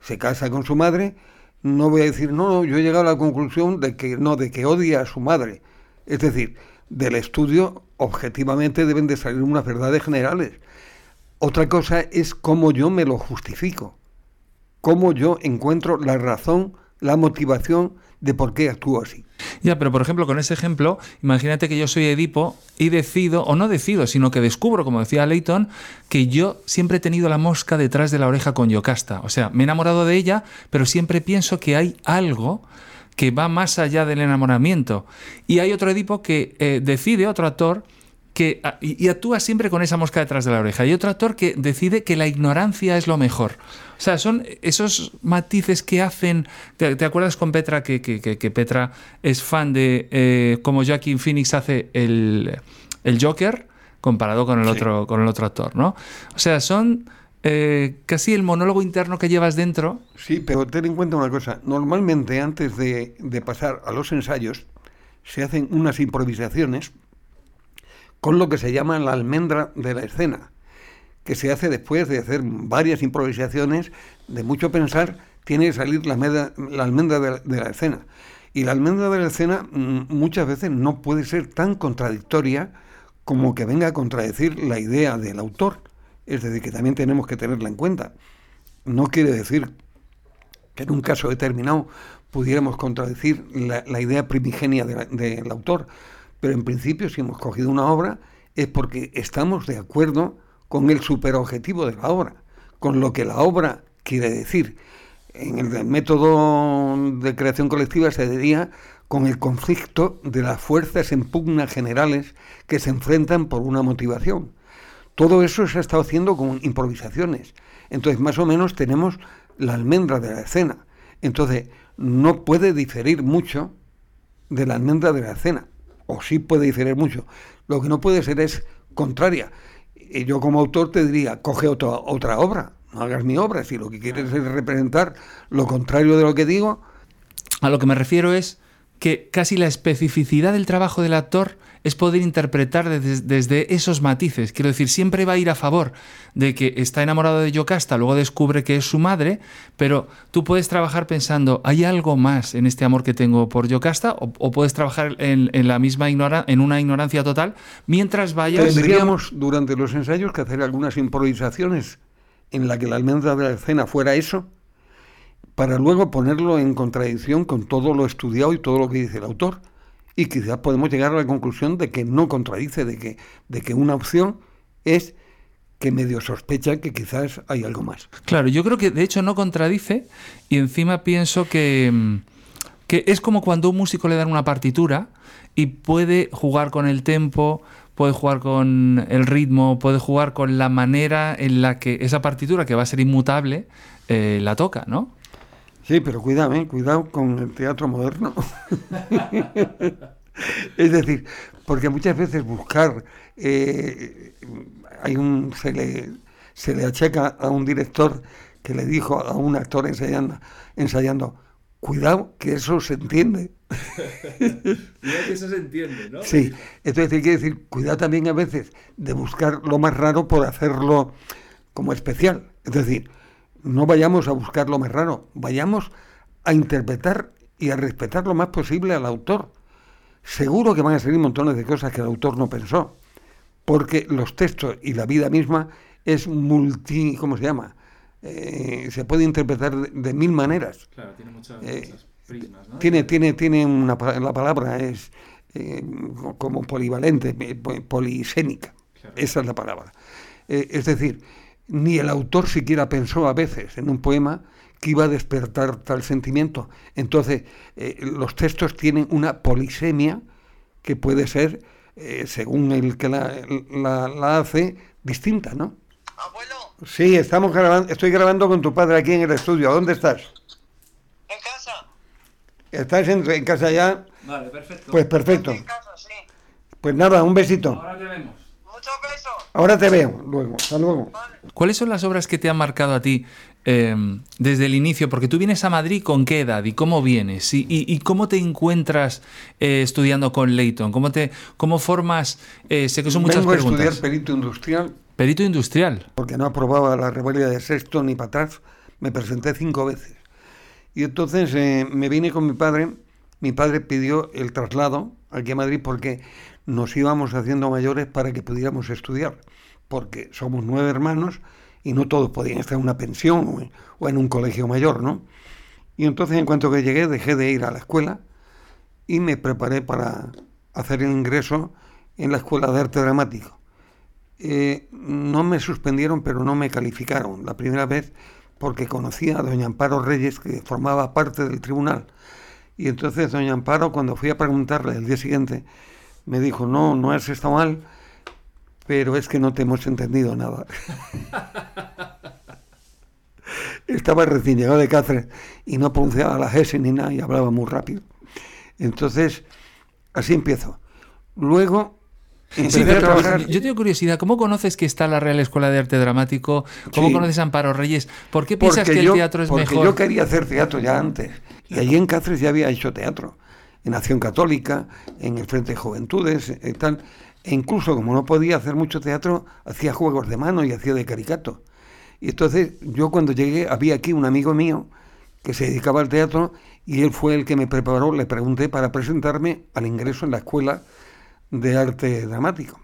se casa con su madre, no voy a decir, no, yo he llegado a la conclusión de que no, de que odia a su madre. Es decir, del estudio objetivamente deben de salir unas verdades generales. Otra cosa es cómo yo me lo justifico, cómo yo encuentro la razón, la motivación de por qué actúo así. Ya, pero por ejemplo, con ese ejemplo, imagínate que yo soy Edipo y decido, o no decido, sino que descubro, como decía Leighton, que yo siempre he tenido la mosca detrás de la oreja con Yocasta. O sea, me he enamorado de ella, pero siempre pienso que hay algo que va más allá del enamoramiento. Y hay otro Edipo que eh, decide, otro actor, que, ah, y, actúa siempre con esa mosca detrás de la oreja. Y otro actor que decide que la ignorancia es lo mejor. O sea, son esos matices que hacen. ¿Te, acuerdas con Petra que, Petra es fan de eh, cómo Joaquin Phoenix hace el, Joker comparado con el, otro, con el otro actor, ¿no? O sea, son eh, casi el monólogo interno que llevas dentro. Sí, pero ten en cuenta una cosa. Normalmente, antes de, pasar a los ensayos, se hacen unas improvisaciones con lo que se llama la almendra de la escena, que se hace después de hacer varias improvisaciones, de mucho pensar, tiene que salir la, almendra de la, escena. Y la almendra de la escena mm, muchas veces no puede ser tan contradictoria como que venga a contradecir la idea del autor. Es decir, que también tenemos que tenerla en cuenta. No quiere decir que en un caso determinado pudiéramos contradecir la, idea primigenia del autor, pero en principio, si hemos cogido una obra, es porque estamos de acuerdo con el superobjetivo de la obra, con lo que la obra quiere decir. en el método de creación colectiva se diría con el conflicto de las fuerzas en pugna generales que se enfrentan por una motivación. Todo eso se ha estado haciendo con improvisaciones. Entonces, más o menos tenemos la almendra de la escena. Entonces, no puede diferir mucho de la almendra de la escena. O sí puede diferir mucho. Lo que no puede ser es contraria. Y yo como autor te diría, coge otra, otra obra, no hagas mi obra. Si lo que quieres es representar lo contrario de lo que digo. A lo que me refiero es que casi la especificidad del trabajo del actor es poder interpretar desde, esos matices. Quiero decir, siempre va a ir a favor de que está enamorado de Yocasta, luego descubre que es su madre, pero tú puedes trabajar pensando, ¿hay algo más en este amor que tengo por Yocasta? O, puedes trabajar en, la misma ignora, en una ignorancia total, mientras vayas... Tendríamos durante los ensayos que hacer algunas improvisaciones en la que la almendra de la escena fuera eso, para luego ponerlo en contradicción con todo lo estudiado y todo lo que dice el autor. Y quizás podemos llegar a la conclusión de que no contradice, de que, de que una opción es que medio sospecha que quizás hay algo más. Claro, yo creo que de hecho no contradice y encima pienso que, mm, que es como cuando un músico le dan una partitura y puede jugar con el tempo, puede jugar con el ritmo, puede jugar con la manera en la que esa partitura, que va a ser inmutable, eh, la toca, ¿no? Sí, pero cuidado, ¿eh? cuidado con el teatro moderno. es decir, porque muchas veces buscar, eh, hay un, se le, se le achaca a un director que le dijo a un actor ensayando, ensayando cuidado que eso se entiende. cuidado que eso se entiende, ¿no? Sí, entonces hay que decir, cuidado también a veces de buscar lo más raro por hacerlo como especial. Es decir, no vayamos a buscar lo más raro, vayamos a interpretar y a respetar lo más posible al autor. Seguro que van a salir montones de cosas que el autor no pensó, porque los textos y la vida misma es multi, ¿cómo se llama? Eh, se puede interpretar de, mil maneras. Claro, tiene muchas, eh, prismas, ¿no? Tiene, tiene, tiene una, la palabra es eh, como polivalente, polisénica. Esa es la palabra. es decir, ni el autor siquiera pensó a veces en un poema que iba a despertar tal sentimiento. Entonces, eh, los textos tienen una polisemia que puede ser, eh, según el que la, hace, distinta, ¿no? Abuelo. Sí, estamos grabando, estoy grabando con tu padre aquí en el estudio. ¿Dónde estás? En casa. ¿Estás en, casa ya? Vale, perfecto. Pues perfecto. En casa, sí. Pues nada, un besito. Ahora te vemos. Muchos besos. Ahora te veo, luego. Hasta luego. ¿Cuáles son las obras que te han marcado a ti em, desde el inicio? Porque tú vienes a Madrid con qué edad y cómo vienes y, cómo te encuentras eh, estudiando con Leighton, cómo te cómo formas. Eh, sé que son muchas Vengo preguntas. a estudiar perito industrial. Perito industrial. Porque no aprobaba la rebeldía de sexto ni para atrás. Me presenté cinco veces. Y entonces eh, me vine con mi padre. Mi padre pidió el traslado aquí a Madrid porque nos íbamos haciendo mayores para que pudiéramos estudiar porque somos nueve hermanos y no todos podían estar en una pensión o en, un colegio mayor, ¿no? Y entonces en cuanto que llegué dejé de ir a la escuela y me preparé para hacer el ingreso en la Escuela de Arte Dramático. Eh, no me suspendieron, pero no me calificaron la primera vez porque conocía a doña Amparo Reyes, que formaba parte del tribunal. Y entonces doña Amparo, cuando fui a preguntarle el día siguiente, me dijo, no, no has estado mal, pero es que no te hemos entendido nada. Estaba recién llegado de Cáceres y no pronunciaba la S ni nada y hablaba muy rápido. Entonces, así empiezo. Luego Sí, yo tengo curiosidad, ¿cómo conoces que está la Real Escuela de Arte Dramático? ¿Cómo conoces a Amparo Reyes? ¿Por qué piensas que el teatro es porque mejor? Yo quería hacer teatro ya antes, y allí en Cáceres ya había hecho teatro, en Acción Católica, en el Frente de Juventudes, y tal. E incluso, como no podía hacer mucho teatro, hacía juegos de mano y hacía de caricato. Y entonces yo cuando llegué, había aquí un amigo mío que se dedicaba al teatro y él fue el que me preparó, le pregunté para presentarme al ingreso en la escuela de arte dramático.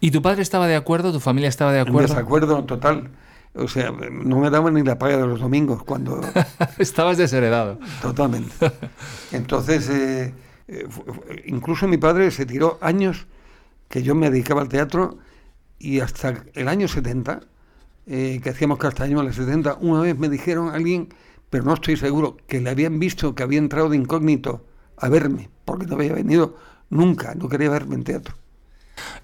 ¿Y tu padre estaba de acuerdo? ¿Tu familia estaba de acuerdo? En desacuerdo total. O sea, no me daban ni la paga de los domingos cuando... Estabas desheredado. Totalmente. Entonces, eh, eh, incluso mi padre se tiró años que yo me dedicaba al teatro y hasta el año 70, eh, que hacíamos castaño en el 70, una vez me dijeron alguien, pero no estoy seguro, que le habían visto que había entrado de incógnito a verme, porque no había venido nunca, no quería verme en teatro.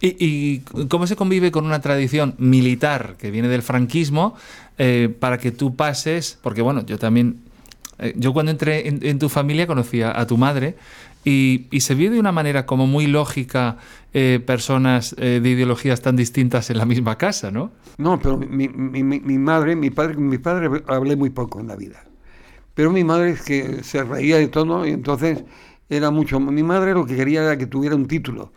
¿Y, cómo se convive con una tradición militar que viene del franquismo eh, para que tú pases? Porque bueno, yo también, eh, yo cuando entré en, tu familia conocía a tu madre y, se vio de una manera como muy lógica eh, personas de ideologías tan distintas en la misma casa, ¿no? No, pero mi madre, mi padre, mi padre hablé muy poco en la vida. Pero mi madre es que se reía de todo y entonces era mucho. Mi madre lo que quería era que tuviera un título.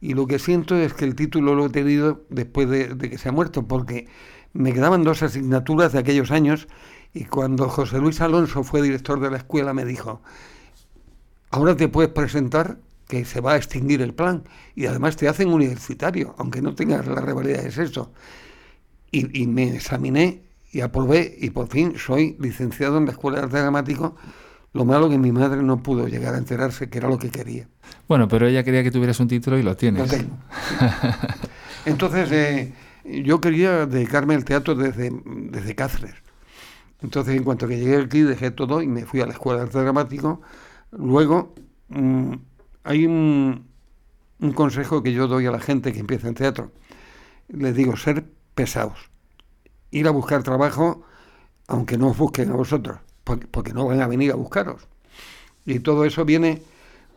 Y lo que siento es que el título lo he tenido después de, que se ha muerto, porque me quedaban dos asignaturas de aquellos años y cuando José Luis Alonso fue director de la escuela me dijo, ahora te puedes presentar que se va a extinguir el plan y además te hacen universitario, aunque no tengas la rivalidad de sexo. Y, y me examiné y aprobé y por fin soy licenciado en la Escuela de Arte Dramático. Lo malo que mi madre no pudo llegar a enterarse que era lo que quería. Bueno, pero ella quería que tuvieras un título y lo Lo tienes. tengo. Entonces eh, yo quería dedicarme al teatro desde, desde Cáceres. Entonces en cuanto que llegué aquí dejé todo y me fui a la Escuela de Arte Dramático. Luego mm, hay un, un consejo que yo doy a la gente que empieza en teatro. Les digo, ser pesados. Ir a buscar trabajo aunque no os busquen a vosotros, porque, no van a venir a buscaros. Y todo eso viene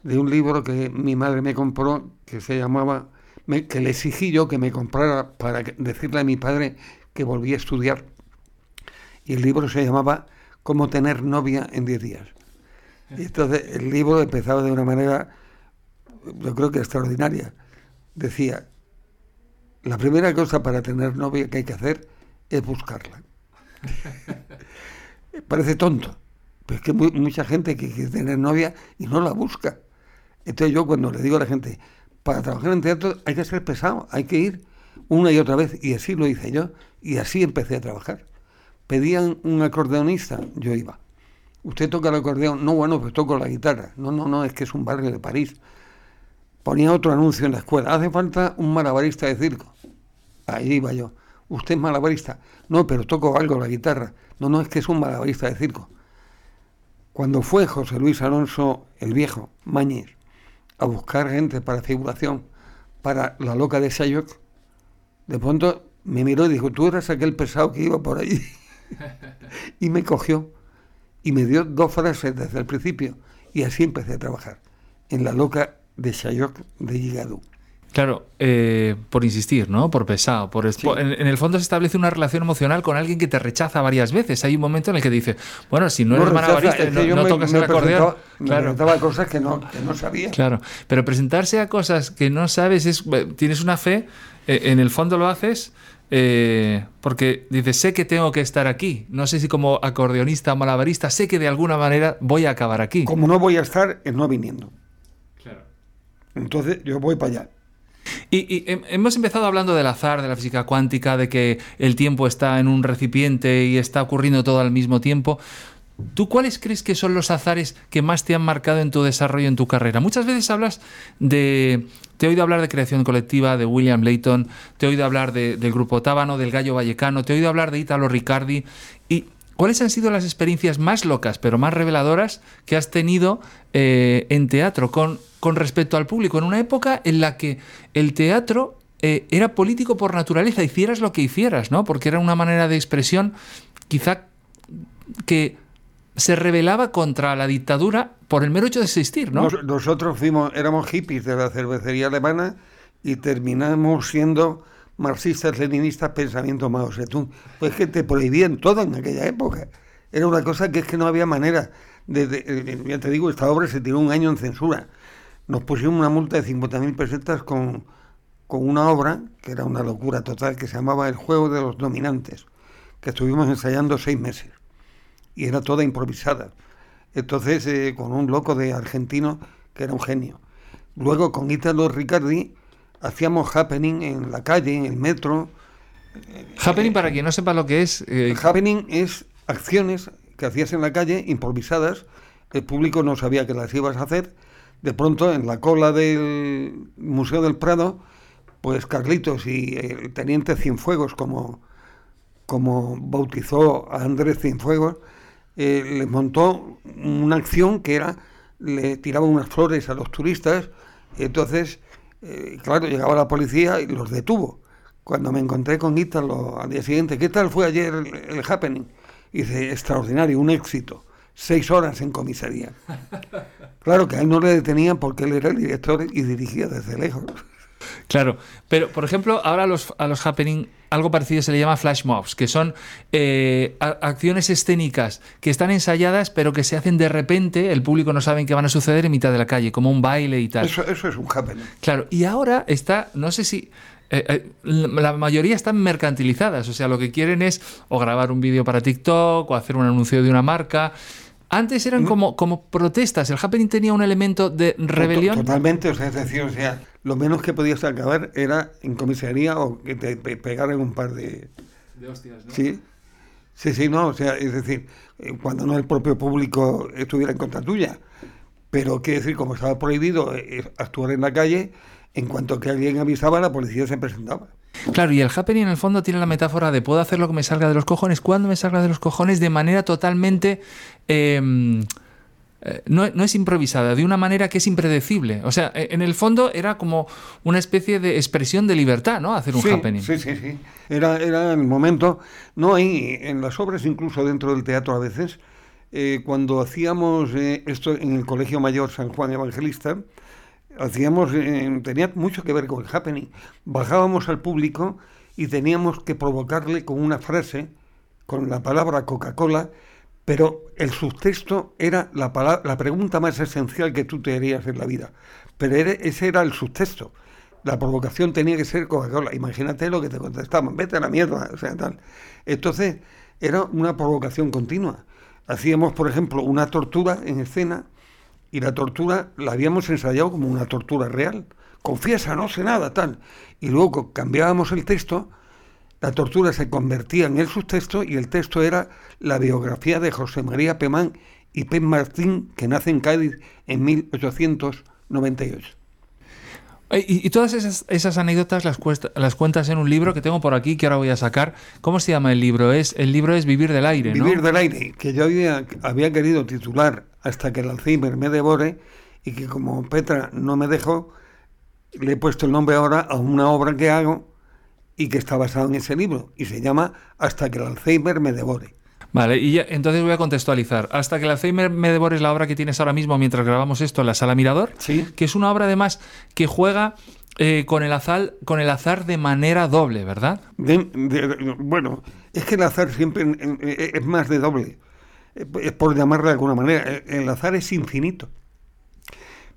de un libro que mi madre me compró que se llamaba, que le exigí yo que me comprara para decirle a mi padre que volvía a estudiar. Y el libro se llamaba Cómo tener novia en 10 días. Y entonces el libro empezaba de una manera, yo creo que extraordinaria. Decía, la primera cosa para tener novia que hay que hacer es buscarla. Parece tonto, pero es que mu- mucha gente que quiere tener novia y no la busca. Entonces yo cuando le digo a la gente, para trabajar en teatro hay que ser pesado, hay que ir una y otra vez. Y así lo hice yo. Y así empecé a trabajar. Pedían un acordeonista, yo iba. ¿Usted toca el acordeón? No, bueno, pues toco la guitarra. No, no, no, es que es un barrio de París. Ponía otro anuncio en la escuela. Hace falta un malabarista de circo. Ahí iba yo. ¿Usted es malabarista? No, pero toco algo la guitarra. No, no, es que es un malabarista de circo. Cuando fue José Luis Alonso, el viejo, Mañez, a buscar gente para figuración para La Loca de Sayoc, de pronto me miró y dijo, tú eras aquel pesado que iba por allí. y me cogió y me dio dos frases desde el principio. Y así empecé a trabajar en La Loca de Sayoc de Gigadú. Claro, eh, por insistir, ¿no? Por pesado. Por Sí. en, en el fondo se establece una relación emocional con alguien que te rechaza varias veces. Hay un momento en el que dice, bueno, si no eres rechaza, malabarista, no, no me- tocas me el acordeón. Me Claro. cosas que no, que no sabía. Claro, pero presentarse a cosas que no sabes es eh, tienes una fe, eh, en el fondo lo haces eh, porque dices sé que tengo que estar aquí, no sé si como acordeonista o malabarista sé que de alguna manera voy a acabar aquí. Como no voy a estar, es no viniendo. Claro. Entonces yo voy para allá. Y, y hem- hemos empezado hablando del azar, de la física cuántica, de que el tiempo está en un recipiente y está ocurriendo todo al mismo tiempo. ¿Tú cuáles crees que son los azares que más te han marcado en tu desarrollo, en tu carrera? Muchas veces hablas de... Te he oído hablar de creación colectiva, de William Layton, te he oído hablar de- del grupo Tábano, del Gallo Vallecano, te he oído hablar de Italo Riccardi. ¿Y cuáles han sido las experiencias más locas, pero más reveladoras que has tenido eh, en teatro con, respecto al público? En una época en la que el teatro eh, era político por naturaleza, hicieras lo que hicieras, ¿no? Porque era una manera de expresión quizá que se rebelaba contra la dictadura por el mero hecho de existir, ¿no? Nos- nosotros fuimos, éramos hippies de la cervecería alemana y terminamos siendo marxistas, leninistas, pensamiento Mao Zedong. Pues que te prohibían todo en aquella época. Era una cosa que es que no había manera. De, de- eh, ya te digo, esta obra se tiró un año en censura. Nos pusieron una multa de 50.000 pesetas con, con una obra, que era una locura total, que se llamaba El juego de los dominantes, que estuvimos ensayando seis meses. Y era toda improvisada. Entonces, eh, con un loco de argentino que era un genio. Luego, con Italo Riccardi, hacíamos happening en la calle, en el metro. Happening, para quien no sepa lo que es, eh, Happening es acciones que hacías en la calle, improvisadas. El público no sabía que las ibas a hacer. De pronto, en la cola del Museo del Prado, pues Carlitos y el teniente Cienfuegos, como, como bautizó a Andrés Cienfuegos, eh, les montó una acción que era, le tiraba unas flores a los turistas, entonces, eh, claro, llegaba la policía y los detuvo. Cuando me encontré con Ítalo al día siguiente, ¿qué tal fue ayer el, el happening? Y dice, extraordinario, un éxito. Seis horas en comisaría. Claro que a él no le detenían porque él era el director y dirigía desde lejos. Claro, pero por ejemplo, ahora a los, a los happening algo parecido se le llama flash mobs, que son eh, acciones escénicas que están ensayadas pero que se hacen de repente, el público no sabe que van a suceder en mitad de la calle, como un baile y tal. Eso, eso es un happening. Claro, y ahora está, no sé si... eh, eh, la la mayoría están mercantilizadas, o sea, lo que quieren es o grabar un vídeo para TikTok o hacer un anuncio de una marca. Antes eran como, como protestas, el happening tenía un elemento de rebelión. To- Totalmente, o sea, es decir, o sea, lo menos que podías acabar era en comisaría o que te pe- pegaran un par de... Sí, sí, sí, no, o sea, es decir, eh, cuando no el propio público estuviera en contra tuya. Pero, quiere decir, como estaba prohibido eh, actuar en la calle, en cuanto que alguien avisaba, la policía se presentaba. Claro, y el happening en el fondo tiene la metáfora de puedo hacer lo que me salga de los cojones cuando me salga de los cojones de manera totalmente... eh, eh, no, no es improvisada, de una manera que es impredecible. O sea, eh, en el fondo era como una especie de expresión de libertad, ¿no? Hacer un sí, happening. Sí, sí, sí. Era, era el momento. No, hay en las obras, incluso dentro del teatro a veces, eh, cuando hacíamos eh, esto en el Colegio Mayor San Juan Evangelista, hacíamos, eh, tenía mucho que ver con el happening. Bajábamos al público y teníamos que provocarle con una frase, con la palabra Coca-Cola, pero el subtexto era la, pregunta más esencial que tú te harías en la vida. Pero ese era el subtexto. La provocación tenía que ser Coca-Cola. Imagínate lo que te contestaban, vete a la mierda, o sea, tal. Entonces, era una provocación continua. Hacíamos, por ejemplo, una tortura en escena y la tortura la habíamos ensayado como una tortura real. Confiesa, no sé nada, tal. Y luego cambiábamos el texto, la tortura se convertía en el subtexto y el texto era la biografía de José María Pemán y Pem Martín, que nace en Cádiz en 1898. Eh, Y, y todas esas, esas anécdotas las, cuesta- las cuentas en un libro que tengo por aquí que ahora voy a sacar. ¿Cómo se llama el libro? Es El libro es Vivir del Aire, ¿no? Vivir del aire, que yo había, había querido titular hasta que el Alzheimer me devore y que como Petra no me dejó, le he puesto el nombre ahora a una obra que hago y que está basado en ese libro y se llama Hasta que el Alzheimer me devore. Vale, y ya- entonces voy a contextualizar. Hasta que el Alzheimer me devores la obra que tienes ahora mismo mientras grabamos esto en la Sala Mirador, Sí. que es una obra además que juega eh, con, el azar, con el azar de manera doble, ¿verdad? De- de- de- bueno, es que el azar siempre en- eh, es más de doble, eh, es por llamarlo de alguna manera. El- azar es infinito.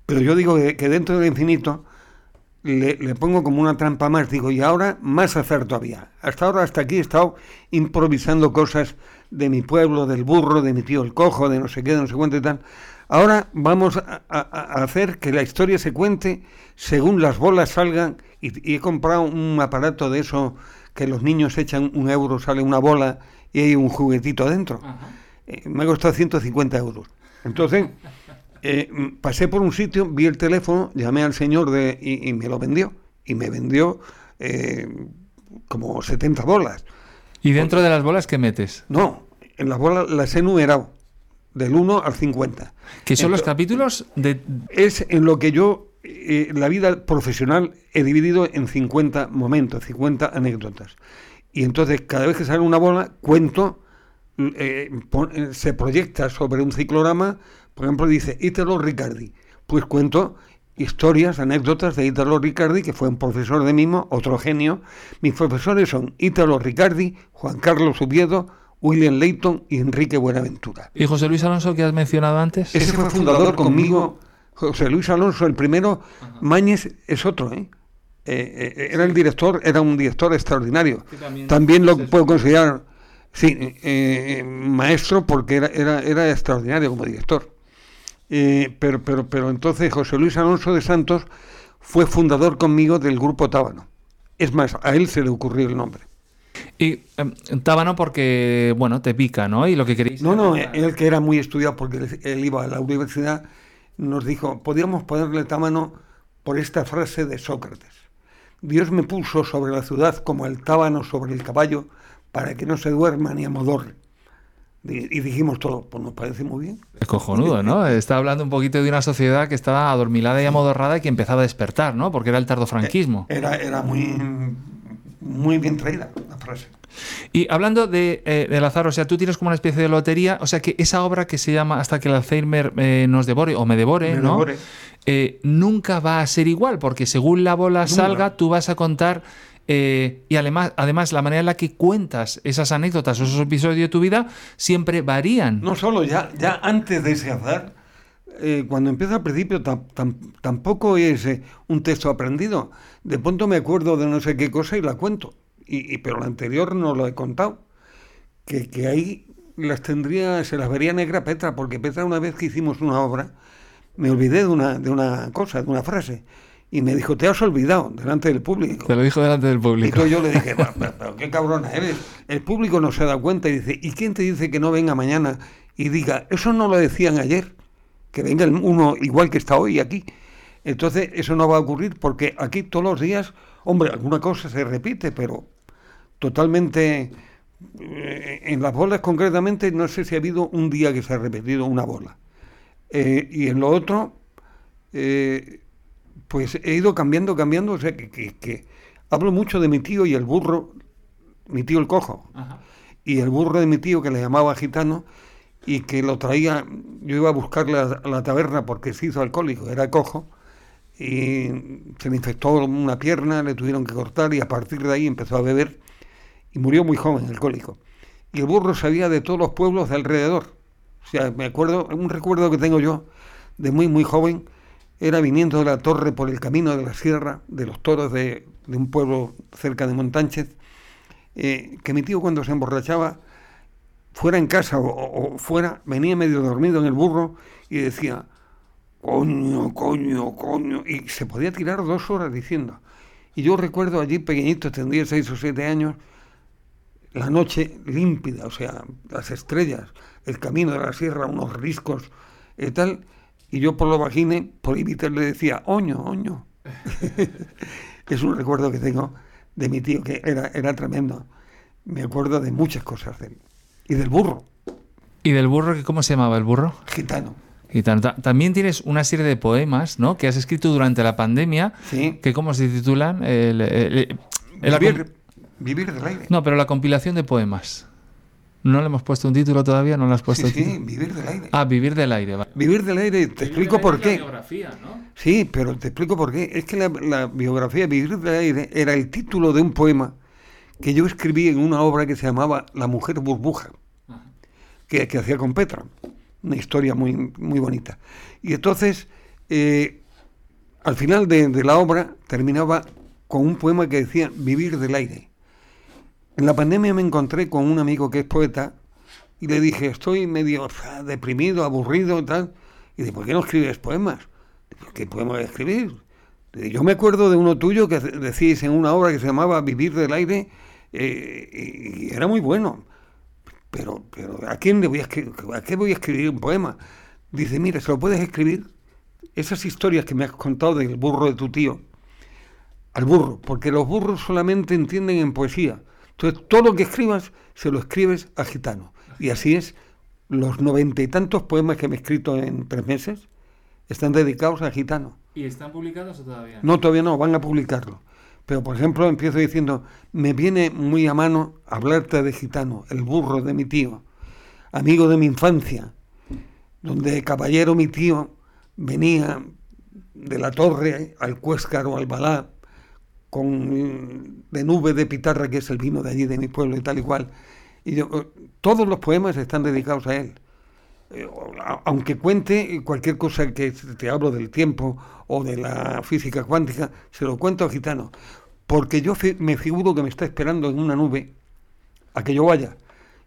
Pero yo digo que, que dentro del infinito le, le pongo como una trampa más, digo, y ahora más azar todavía. Hasta ahora, hasta aquí he estado improvisando cosas de mi pueblo, del burro, de mi tío el cojo, de no sé qué, de no sé cuánto y tal. Ahora vamos a, a- a hacer que la historia se cuente según las bolas salgan. Y, y he comprado un aparato de eso que los niños echan un euro, sale una bola y hay un juguetito dentro. Eh, me ha costado 150 euros. Entonces, eh, mm, pasé por un sitio, vi el teléfono, llamé al señor de, y, y me lo vendió. Y me vendió eh, como 70 bolas. Y dentro de las bolas que metes, No, en las bolas las he numerado, del 1 al 50. que son los capítulos de... Es en lo que yo, eh, la vida profesional, he dividido en 50 momentos, 50 anécdotas. Y entonces, cada vez que sale una bola, cuento, eh, pon- eh, se proyecta sobre un ciclorama, por ejemplo, dice Italo Riccardi. Pues cuento historias, anécdotas de Italo Riccardi, que fue un profesor de mimo, otro genio. Mis profesores son Italo Riccardi, Juan Carlos Ubiedo, William Leighton y Enrique Buenaventura. ¿Y José Luis Alonso que has mencionado antes? Ese fue fundador conmigo, José Luis Alonso, el primero. Mañez es otro, ¿eh? Eh, eh, era el director, era un director extraordinario. También lo puedo considerar, sí, eh, maestro porque era, era, era extraordinario como director. Eh, pero, pero, pero entonces José Luis Alonso de Santos fue fundador conmigo del grupo Tábano. Es más, a él se le ocurrió el nombre. Y em, Tábano porque, bueno, te pica, ¿no? Y lo que queréis... No, no, él que era muy estudiado porque él, iba a la universidad, nos dijo, podríamos ponerle tábano por esta frase de Sócrates. Dios me puso sobre la ciudad como el tábano sobre el caballo para que no se duerma ni amodorre. Y dijimos todo, pues nos parece muy bien. Es cojonudo, ¿no? Está hablando un poquito de una sociedad que estaba adormilada y amodorrada y que empezaba a despertar, ¿no? Porque era el tardofranquismo. Era, era muy, muy bien traída la frase. Y hablando de, eh, del azar, o sea, tú tienes como una especie de lotería, o sea, que esa obra que se llama Hasta que el Alzheimer eh, nos devore o me devore, Me ¿no? devore. Eh, nunca va a ser igual, porque según la bola salga, tú vas a contar. Eh, y además, además, la manera en la que cuentas esas anécdotas o esos episodios de tu vida siempre varían. No solo, ya, ya antes de ese azar, eh, cuando empieza al principio, tam- tam- tampoco es eh, un texto aprendido. De pronto me acuerdo de no sé qué cosa y la cuento. Y, y- pero la anterior no lo he contado. Que, que ahí las tendría, se las vería negra Petra, porque Petra una vez que hicimos una obra, me olvidé de una, de una cosa, de una frase. Y me dijo, te has olvidado delante del público. Te lo dijo delante del Y público. entonces yo le dije, "Pero, pero- pero qué cabrona eres. El público no se da cuenta y dice, ¿y quién te dice que no venga mañana y diga, eso no lo decían ayer? Que venga uno igual que está hoy aquí. Entonces eso no va a ocurrir porque aquí todos los días, hombre, alguna cosa se repite, pero totalmente... eh, En las bolas concretamente no sé si ha habido un día que se ha repetido una bola. Eh, y en lo otro, eh, pues he ido cambiando, cambiando, o sea que, que- que hablo mucho de mi tío y el burro, mi tío el cojo, Ajá. y el burro de mi tío que le llamaba gitano y que lo traía, yo iba a buscarle a, a la taberna porque se hizo alcohólico, era cojo, y se le infectó una pierna, le tuvieron que cortar y a partir de ahí empezó a beber y murió muy joven, alcohólico. Y el burro sabía de todos los pueblos de alrededor. O sea, me acuerdo, un recuerdo que tengo yo de muy, muy joven, era viniendo de la torre por el camino de la sierra, de los toros de, un pueblo cerca de Montánchez, eh, que mi tío cuando se emborrachaba, fuera en casa o, fuera, venía medio dormido en el burro y decía, coño, coño, coño, y se podía tirar dos horas diciendo. Y yo recuerdo allí pequeñito, tendría seis o siete años, la noche límpida, o sea, las estrellas, el camino de la sierra, unos riscos y tal, y yo por lo bajine, por imitar, le decía, oño, oño. es un recuerdo que tengo de mi tío, que era, era tremendo. Me acuerdo de muchas cosas de él. Y del burro, ¿Y del burro? que ¿Cómo se llamaba el burro? gitano. Gitano. Ta- También tienes una serie de poemas, ¿no? Que has escrito durante la pandemia, Sí. que ¿cómo se titulan? El- el- Vivir, vivir del aire. no, pero la compilación de poemas. ¿No le hemos puesto un título todavía? ¿No le has puesto sí, sí, título? vivir del aire. Ah, Vivir del aire. va. Vivir del aire, te explico por qué. ¿no? Sí, pero te explico por qué. Es que la, la biografía Vivir del aire era el título de un poema que yo escribí en una obra que se llamaba La mujer burbuja, que, que hacía con Petra. Una historia muy, muy bonita. Y entonces, eh, al final de, de la obra, terminaba con un poema que decía Vivir del aire. En la pandemia me encontré con un amigo que es poeta y le dije, estoy medio deprimido, aburrido y tal. Y dice, ¿por qué no escribes poemas? ¿Qué a escribir? Yo me acuerdo de uno tuyo que decís en una obra que se llamaba Vivir del aire eh, y era muy bueno. Pero, pero ¿a quién le voy a escribir? ¿A qué voy a escribir un poema? Dice, mira, se lo puedes escribir. Esas historias que me has contado del burro de tu tío, al burro, porque los burros solamente entienden en poesía. Entonces, todo lo que escribas, se lo escribes a gitano. Y así es, los noventa y tantos poemas que me he escrito en tres meses están dedicados a gitano. ¿Y están publicados o todavía? No, todavía no, van a publicarlo. Pero, por ejemplo, empiezo diciendo, me viene muy a mano hablarte de gitano, el burro de mi tío, amigo de mi infancia, donde caballero mi tío venía de la torre al Cuéscar o al Balá, con de nube de pitarra, que es el vino de allí, de mi pueblo y tal y cual. Y eh, todos los poemas están dedicados a él. Eh, aunque cuente cualquier cosa que te hablo del tiempo o de la física cuántica, se lo cuento a Gitano. Porque yo me figuro que me está esperando en una nube a que yo vaya.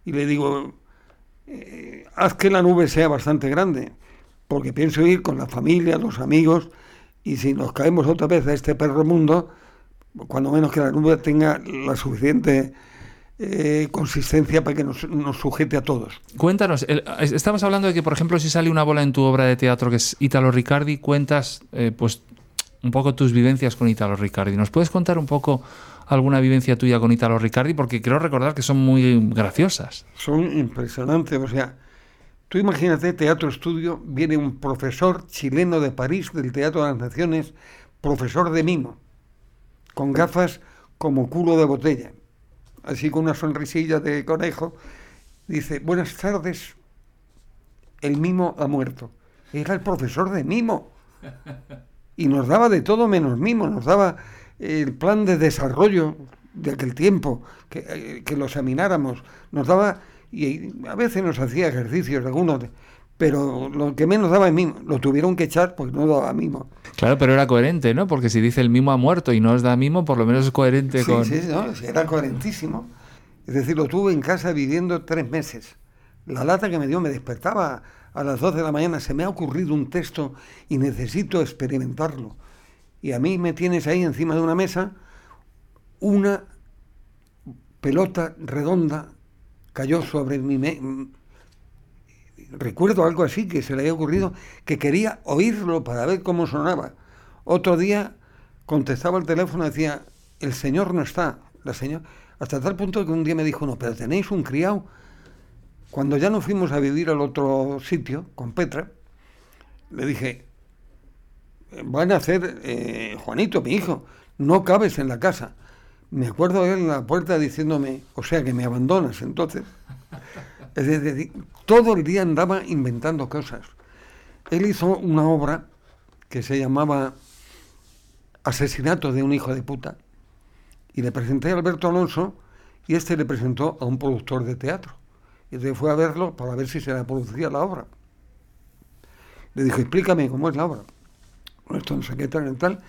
Y le digo, eh, haz que la nube sea bastante grande, porque pienso ir con la familia, los amigos, y si nos caemos otra vez a este perro mundo, cuando menos que la nube tenga la suficiente eh, consistencia para que nos, nos sujete a todos. Cuéntanos, el- estamos hablando de que, por ejemplo, si sale una bola en tu obra de teatro que es Italo Ricardi, cuentas eh, pues un poco tus vivencias con Italo Ricardi. ¿Nos puedes contar un poco alguna vivencia tuya con Italo Ricardi? Porque creo recordar que son muy graciosas. Son impresionantes, o sea, tú imagínate, Teatro Estudio, viene un profesor chileno de París, del Teatro de las Naciones, profesor de mimo, con gafas como culo de botella, así con una sonrisilla de conejo, dice, buenas tardes, el mimo ha muerto. Era el profesor de mimo. Y nos daba de todo menos mimo, nos daba el plan de desarrollo de aquel tiempo, que, eh, que lo examináramos, nos daba, y a veces nos hacía ejercicios algunos, pero lo que menos daba es mimo, lo tuvieron que echar porque no daba mimo. Claro, pero era coherente, ¿no? Porque si dice el mimo ha muerto y no os da mimo, por lo menos es coherente Sí, con... sí, no, era coherentísimo. Es decir, lo tuve en casa viviendo tres meses. La lata que me dio me despertaba a las 2 de la mañana. Se me ha ocurrido un texto y necesito experimentarlo. Y a mí me tienes ahí encima de una mesa una pelota redonda cayó sobre mi... me- Recuerdo algo así que se le había ocurrido, que quería oírlo para ver cómo sonaba. Otro día contestaba el teléfono y decía, el señor no está, la señora... Hasta tal punto que un día me dijo, no, pero tenéis un criado. Cuando ya nos fuimos a vivir al otro sitio, con Petra, le dije, van a hacer, eh, Juanito, mi hijo, no cabes en la casa. Me acuerdo él en la puerta diciéndome, o sea que me abandonas entonces. Es decir, todo el día andaba inventando cosas. Él hizo una obra que se llamaba Asesinato de un hijo de puta. Y le presenté a Alberto Alonso y este le presentó a un productor de teatro. Y entonces fue a verlo para ver si se le producía la obra. Le dijo, explícame cómo es la obra. Esto no sé qué tal y tal.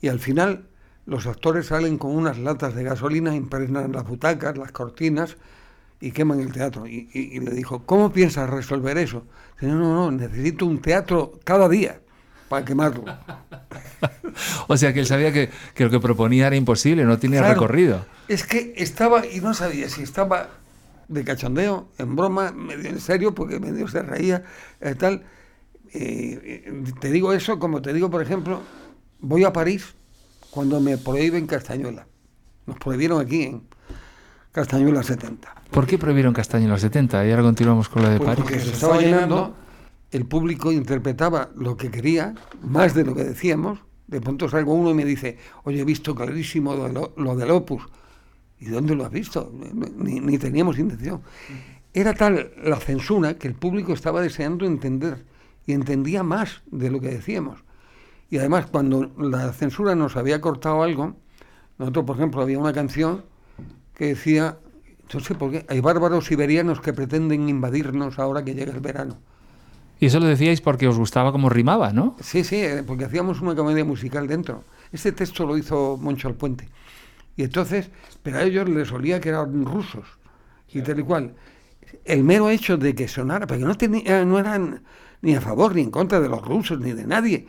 Y al final los actores salen con unas latas de gasolina, impregnan las butacas, las cortinas y queman el teatro. Y, y- y le dijo, ¿cómo piensas resolver eso? Dice, no, no, no, necesito un teatro cada día para quemarlo. O sea que él sabía que, que lo que proponía era imposible, no tenía Claro, recorrido. Es que estaba, y no sabía si estaba de cachondeo, en broma, medio en serio, porque medio se reía, eh, tal. Eh, eh, te digo eso como te digo, por ejemplo, voy a París cuando me prohíben Castañuela. Nos prohibieron aquí en Castañuela 70. ¿Por qué prohibieron Castaño en los 70? Y ahora continuamos con lo de Pues París. porque se estaba llenando, el público interpretaba lo que quería, más de lo que decíamos. De pronto salgo uno y me dice, oye, he visto clarísimo lo, de lo- lo del Opus. ¿Y dónde lo has visto? Ni, ni teníamos intención. Era tal la censura que el público estaba deseando entender y entendía más de lo que decíamos. Y además, cuando la censura nos había cortado algo, nosotros, por ejemplo, había una canción que decía, no sé por qué, hay bárbaros siberianos que pretenden invadirnos ahora que llega el verano. Y eso lo decíais porque os gustaba cómo rimaba, ¿no? Sí, sí, eh, porque hacíamos una comedia musical dentro. Este texto lo hizo Moncho Alpuente. Y entonces, pero a ellos les olía que eran rusos y tal y cual. El mero hecho de que sonara, porque no, tenía, no eran ni a favor ni en contra de los rusos ni de nadie.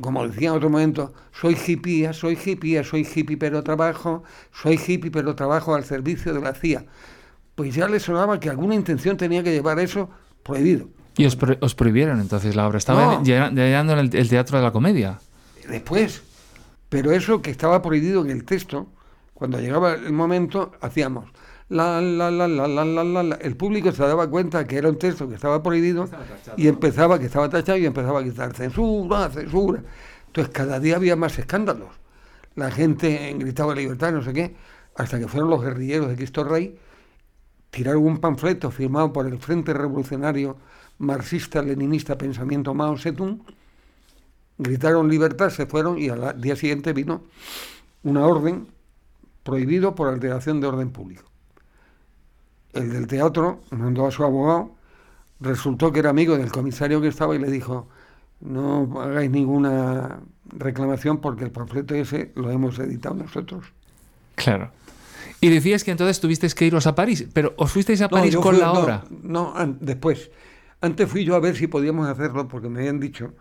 Como decía en otro momento, soy hippie, soy hippie, soy hippie pero trabajo, soy hippie pero trabajo al servicio de la CIA. Pues ya les sonaba que alguna intención tenía que llevar eso prohibido. Y os, pro- os prohibieron entonces la obra. Estaba No. llenando el, el teatro de la comedia. después. Pero eso que estaba prohibido en el texto, cuando llegaba el momento, hacíamos la la la la la la la, la. el público se daba cuenta que era un texto que estaba prohibido y empezaba que estaba tachado y empezaba a gritar censura, censura. Entonces cada día había más escándalos. La gente gritaba libertad, no sé qué, hasta que fueron los guerrilleros de Cristo Rey, tiraron un panfleto firmado por el Frente Revolucionario Marxista Leninista Pensamiento Mao Zedong gritaron libertad, se fueron y al día siguiente vino una orden prohibido por alteración de orden público. El del teatro mandó a su abogado, resultó que era amigo del comisario que estaba y le dijo, no hagáis ninguna reclamación porque el panfleto ese lo hemos editado nosotros. Claro. Y decías que entonces tuvisteis que iros a París, pero os fuisteis a París con fui- la no, obra. No, después. Antes fui yo a ver si podíamos hacerlo porque me habían dicho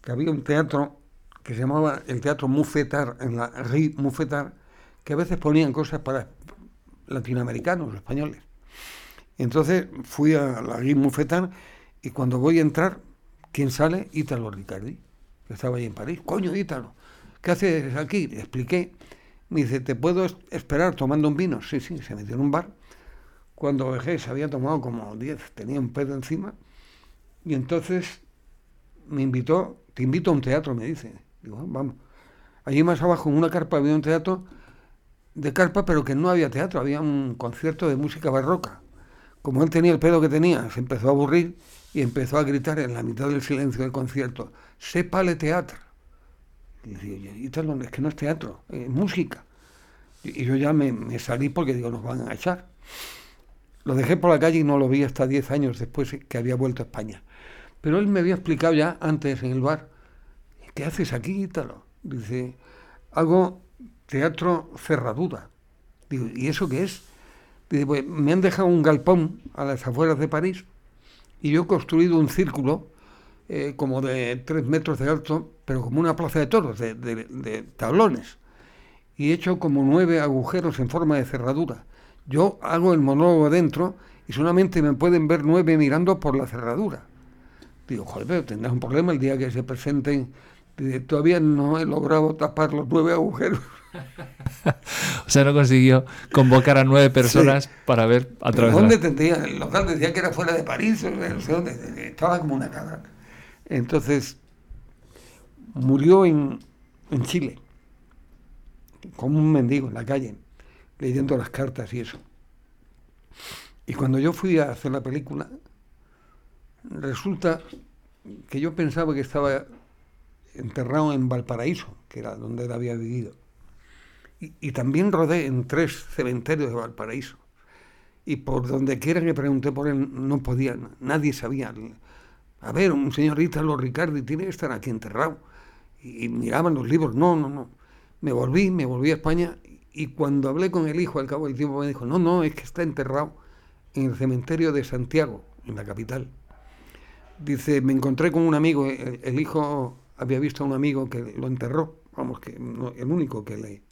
que había un teatro que se llamaba el Teatro Mouffetard, en la Rue Mouffetard, que a veces ponían cosas para latinoamericanos, españoles. Entonces fui a la Mouffetard y cuando voy a entrar, ¿quién sale? Ítalo Ricardi, que estaba ahí en París. Coño, Ítalo, ¿qué haces aquí? Le expliqué Me dice, ¿te puedo es- esperar tomando un vino? Sí, sí, se metió en un bar. Cuando bajé se había tomado como 10, tenía un pedo encima. Y entonces me invitó, te invito a un teatro, me dice. Digo, "Ah, vamos. Allí más abajo en una carpa había un teatro de carpa, pero que no había teatro, había un concierto de música barroca. Como él tenía el pedo que tenía, se empezó a aburrir y empezó a gritar en la mitad del silencio del concierto, sepale teatro. Y "Oye, y es que no es teatro, es música. Y y yo ya me, me salí porque digo, nos van a echar. Lo dejé por la calle y no lo vi hasta 10 años después que había vuelto a España. Pero él me había explicado ya antes en el bar, ¿qué haces aquí, Ítalo? Dice, hago teatro cerradura. Digo, ¿y eso qué es? Dice, pues me han dejado un galpón a las afueras de París y yo he construido un círculo eh, como de tres metros de alto, pero como una plaza de toros, de, de- tablones. Y he hecho como nueve agujeros en forma de cerradura. Yo hago el monólogo dentro y solamente me pueden ver nueve mirando por la cerradura. Digo, joder, pero tendrás un problema el día que se presenten. Dice, Todavía no he logrado tapar los nueve agujeros. O sea, no consiguió convocar a nueve personas para ver a ¿Pero través de ¿Dónde la- tendría? El local decía que era fuera de París, o sea, no sé dónde. Estaba como una cabra. Entonces, murió en, en Chile, como un mendigo en la calle, leyendo las cartas y eso. Y cuando yo fui a hacer la película, resulta que yo pensaba que estaba enterrado en Valparaíso, que era donde él había vivido. Y, también rodé en tres cementerios de Valparaíso. Y por donde quiera que pregunté por él, no podía, nadie sabía. A ver, un señor Ítalo Ricardi tiene que estar aquí enterrado. Y, miraban los libros, no, no, no. Me volví, me volví a España y cuando hablé con el hijo al cabo del tiempo me dijo, no, no, es que está enterrado en el cementerio de Santiago, en la capital. Dice, me encontré con un amigo, el hijo había visto a un amigo que lo enterró, vamos, que no- el único que le...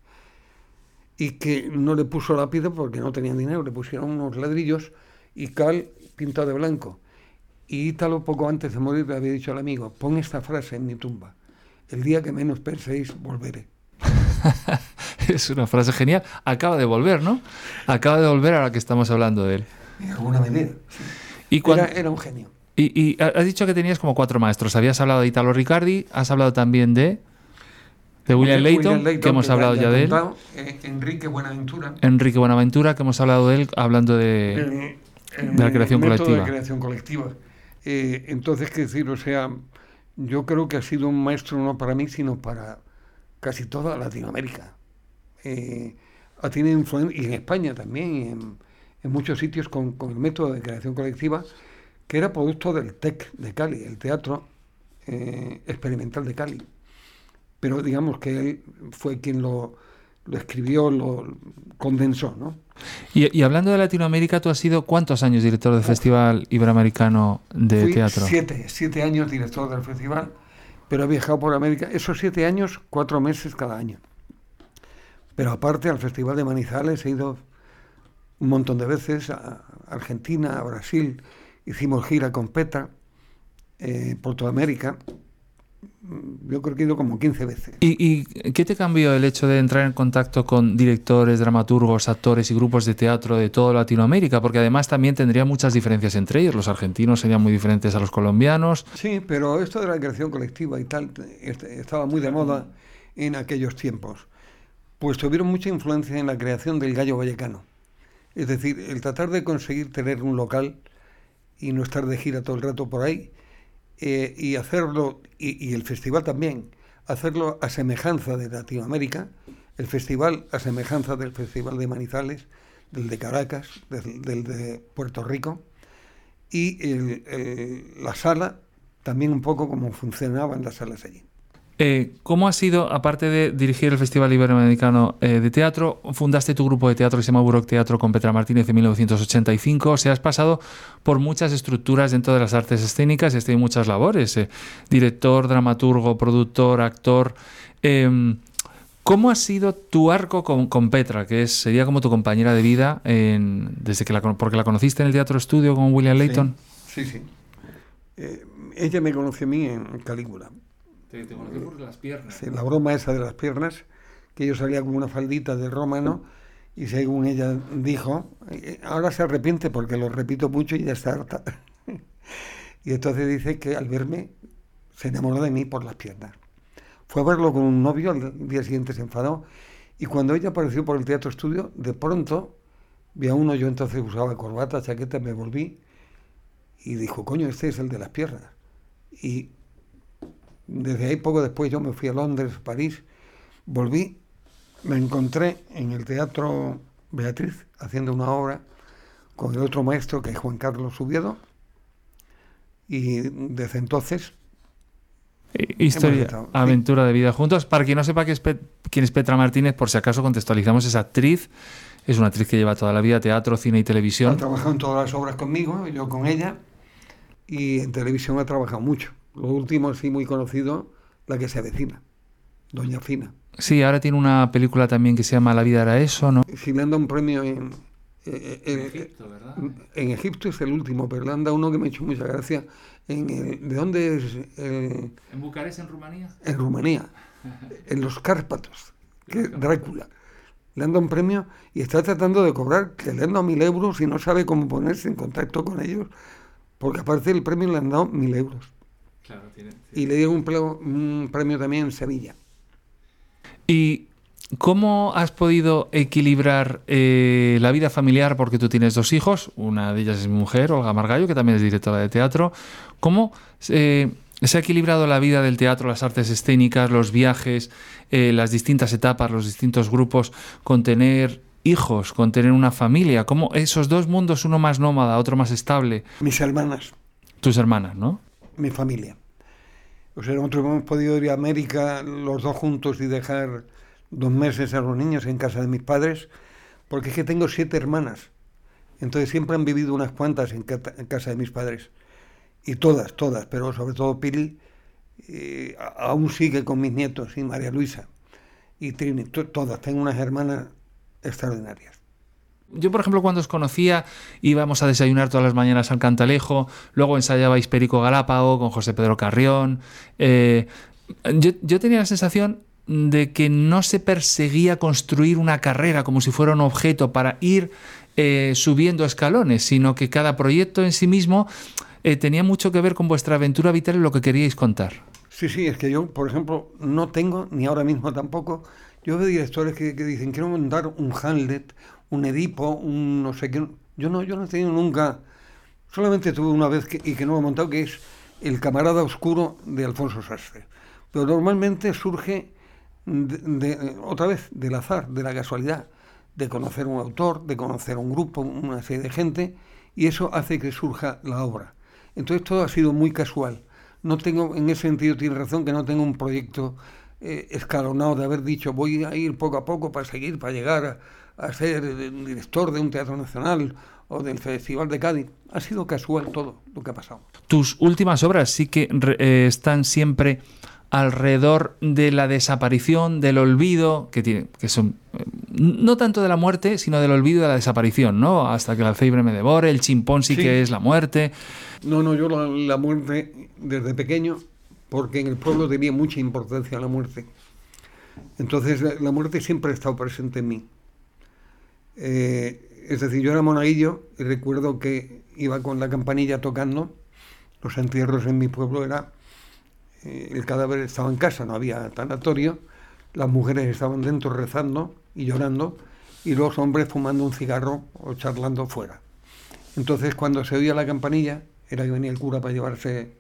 Y que no le puso lápiz porque no tenían dinero, le pusieron unos ladrillos y cal pintado de blanco. Y Ítalo, poco antes de morir, le había dicho al amigo, pon esta frase en mi tumba, el día que menos penséis, volveré. Es una frase genial. Acaba de volver, ¿no? Acaba de volver ahora que estamos hablando de él. En alguna medida. sí. Y, cuando- Era, era un genio. Y, y has dicho que tenías como cuatro maestros. Habías hablado de Italo Ricardi, has hablado también de, de William Layton, que hemos hablado ya, de él. eh, Enrique Buenaventura. Enrique Buenaventura, que hemos hablado de él, hablando de... el- el de la creación método colectiva. de creación colectiva. Eh, entonces, qué decir, o sea, yo creo que ha sido un maestro no para mí, sino para casi toda Latinoamérica. Eh, ha tenido influencia, y en España también, en, en muchos sitios con, con el método de creación colectiva, que era producto del TEC de Cali, el Teatro eh, Experimental de Cali. Pero digamos que él fue quien lo, lo escribió, lo condensó, ¿no? Y, y hablando de Latinoamérica, ¿tú has sido cuántos años director del Festival Iberoamericano de Fui Teatro? Siete, siete años director del festival, pero he viajado por América. Esos siete años, cuatro meses cada año. Pero aparte, al Festival de Manizales he ido un montón de veces a Argentina, a Brasil. Hicimos gira con PETA eh, por toda América. Yo creo que he ido como 15 veces. ¿Y, y qué te cambió el hecho de entrar en contacto con directores, dramaturgos, actores y grupos de teatro de toda Latinoamérica? Porque además también tendría muchas diferencias entre ellos. Los argentinos serían muy diferentes a los colombianos. Sí, pero esto de la creación colectiva y tal est- estaba muy de moda en aquellos tiempos, pues tuvieron mucha influencia en la creación del gallo vallecano. Es decir, el tratar de conseguir tener un local y no estar de gira todo el rato por ahí, eh, y hacerlo, y, y el festival también, hacerlo a semejanza de Latinoamérica, el festival a semejanza del Festival de Manizales, del de Caracas, del, del de Puerto Rico, y el- el- la sala también un poco como funcionaban las salas allí. Eh, ¿Cómo ha sido, aparte de dirigir el Festival Iberoamericano eh, de Teatro, fundaste tu grupo de teatro que se llama Buroc Teatro con Petra Martínez en 1985? O sea, has pasado por muchas estructuras dentro de las artes escénicas y has tenido muchas labores. eh, director, dramaturgo, productor, actor. Em, ¿Cómo ha sido tu arco con, con Petra, que es, sería como tu compañera de vida en- desde que la, porque la conociste en el Teatro Estudio con William Layton? Sí, sí. Eh, ella me conoció a mí en Calígula. Te, conocí por las piernas. La broma esa de las piernas, que yo salía con una faldita de romano y según ella dijo, eh, ahora se arrepiente porque lo repito mucho y ya está harta. y entonces dice que al verme se enamoró de mí por las piernas. Fue a verlo con un novio, al día siguiente se enfadó y cuando ella apareció por el teatro estudio, de pronto vi a uno, yo entonces usaba corbata, chaqueta, me volví y dijo, coño, este es el de las piernas. Y desde ahí poco después yo me fui a Londres, París, volví, me encontré en el Teatro Beatriz haciendo una obra con el otro maestro que es Juan Carlos Subiedo y desde entonces Eh, Historia, aventura de vida juntos. Para quien no sepa es quién es Petra Martínez, por si acaso contextualizamos, es actriz. Es una actriz que lleva toda la vida teatro, cine y ha televisión. trabajado en todas las obras conmigo, yo con ella, y en televisión ha trabajado mucho. Lo último, sí, muy conocido, la que se avecina, Doña Fina. Sí, ahora tiene una película también que se llama La vida era eso, ¿no? Si le han dado un premio en, eh, eh, ¿verdad? en Egipto es el último, pero le han dado uno que me ha hecho mucha gracia. En el- ¿De dónde es? Eh, ¿En Bucarest, en Rumanía? en Rumanía, en los Cárpatos, que Drácula. Le han dado un premio y está tratando de cobrar, que le han dado mil euros y no sabe cómo ponerse en contacto con ellos, porque aparte del premio le han dado mil euros. Claro, tiene, Y le dieron un, pleo- un premio también en Sevilla. ¿Y cómo has podido equilibrar eh, la vida familiar? Porque tú tienes dos hijos, una de ellas es mi mujer, Olga Margallo, que también es directora de teatro. ¿Cómo eh, se ha equilibrado la vida del teatro, las artes escénicas, los viajes, eh, las distintas etapas, los distintos grupos, con tener hijos, con tener una familia? ¿Cómo esos dos mundos, uno más nómada, otro más estable? Mis hermanas, Tus hermanas, ¿no? mi familia. O sea, nosotros hemos podido ir a América los dos juntos y dejar dos meses a los niños en casa de mis padres, porque es que tengo siete hermanas. Entonces siempre han vivido unas cuantas en, casa de mis padres. Y todas, todas, pero sobre todo Pili, eh, aún sigue con mis nietos y María Luisa. Y Trini, to- todas. Tengo unas hermanas extraordinarias. Yo, por ejemplo, cuando os conocía, íbamos a desayunar todas las mañanas al Cantalejo, luego ensayabais Perico Galápago con José Pedro Carrión. Eh, yo, yo tenía la sensación de que no se perseguía construir una carrera como si fuera un objeto para ir eh, subiendo escalones, sino que cada proyecto en sí mismo eh, tenía mucho que ver con vuestra aventura vital y lo que queríais contar. Sí, sí, es que yo, por ejemplo, no tengo, ni ahora mismo tampoco, yo veo directores que, que dicen, quiero montar un Hamlet, un Edipo, un no sé qué. Yo no, yo no he tenido nunca, solamente tuve una vez y que no lo he montado, que es El camarada oscuro de Alfonso Sastre. Pero normalmente surge, otra vez, del azar, de la casualidad, de conocer un autor, de conocer un grupo, una serie de gente, y eso hace que surja la obra. Entonces todo ha sido muy casual. No tengo, en ese sentido tiene razón que no tengo un proyecto eh, escalonado de haber dicho voy a ir poco a poco para seguir, para llegar a, a ser director de un teatro nacional o del Festival de Cádiz. Ha sido casual todo lo que ha pasado. tus últimas obras sí que eh, están siempre alrededor de la desaparición, del olvido, que, tiene, que son eh, no tanto de la muerte, sino del olvido y de la desaparición, ¿no? Hasta que el alfebre me devore, el chimpón sí, Sí. que es la muerte. No, no, yo la, la muerte desde pequeño, porque en el pueblo tenía mucha importancia la muerte. Entonces la, la muerte siempre ha estado presente en mí. Eh, es decir, yo era monaguillo y recuerdo que iba con la campanilla tocando. Los entierros en mi pueblo era eh, el cadáver estaba en casa, no había tanatorio. Las mujeres estaban dentro rezando y llorando y los hombres fumando un cigarro o charlando fuera. Entonces, cuando se oía la campanilla, era que venía el cura para llevarse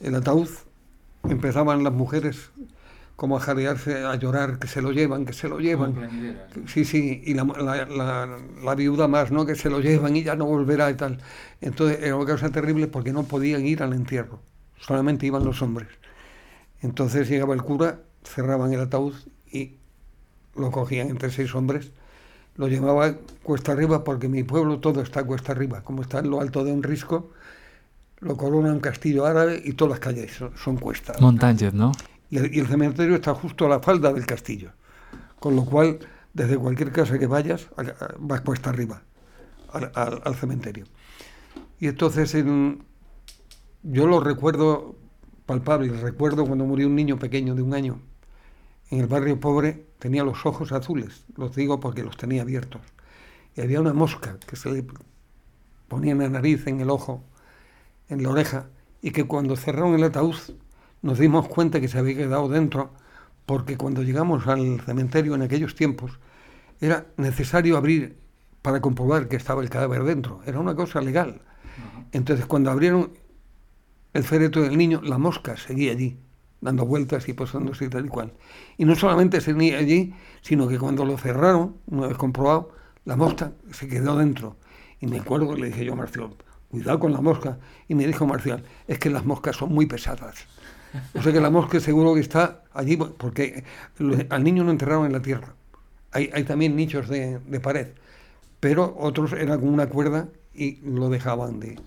el ataúd, empezaban las mujeres como a jadearse, a llorar, que se lo llevan, que se lo llevan. Sí, sí, y la, la- la- la viuda más, ¿no? Que se lo llevan y ya no volverá y tal. Entonces era una cosa terrible porque no podían ir al entierro, solamente iban los hombres. Entonces llegaba el cura, cerraban el ataúd y lo cogían entre seis hombres, lo llevaba cuesta arriba porque mi pueblo todo está cuesta arriba, como está en lo alto de un risco, lo corona un castillo árabe y todas las calles son, son cuestas. Montañez, ¿no? Y el, cementerio está justo a la falda del castillo. Con lo cual, desde cualquier casa que vayas, vas cuesta arriba al cementerio. Y entonces en- yo lo recuerdo palpable, recuerdo cuando murió un niño pequeño de un año en el barrio pobre tenía los ojos azules, los digo porque los tenía abiertos. Y había una mosca que se le ponía en la nariz, en el ojo, en la oreja, y que cuando cerraron el ataúd nos dimos cuenta que se había quedado dentro, porque cuando llegamos al cementerio en aquellos tiempos era necesario abrir para comprobar que estaba el cadáver dentro. Era una cosa legal. Entonces cuando abrieron el féretro del niño, la mosca seguía allí, dando vueltas y posándose y tal y cual. Y no solamente seguía allí, sino que cuando lo cerraron, una vez comprobado, la mosca se quedó dentro. Y me acuerdo que le dije yo a Marcial, cuidado con la mosca. Y me dijo Marcial, es que las moscas son muy pesadas. O sea que la mosca seguro que está allí, porque al niño lo enterraron en la tierra. Hay, también nichos de, de pared, pero otros eran con una cuerda y lo dejaban de,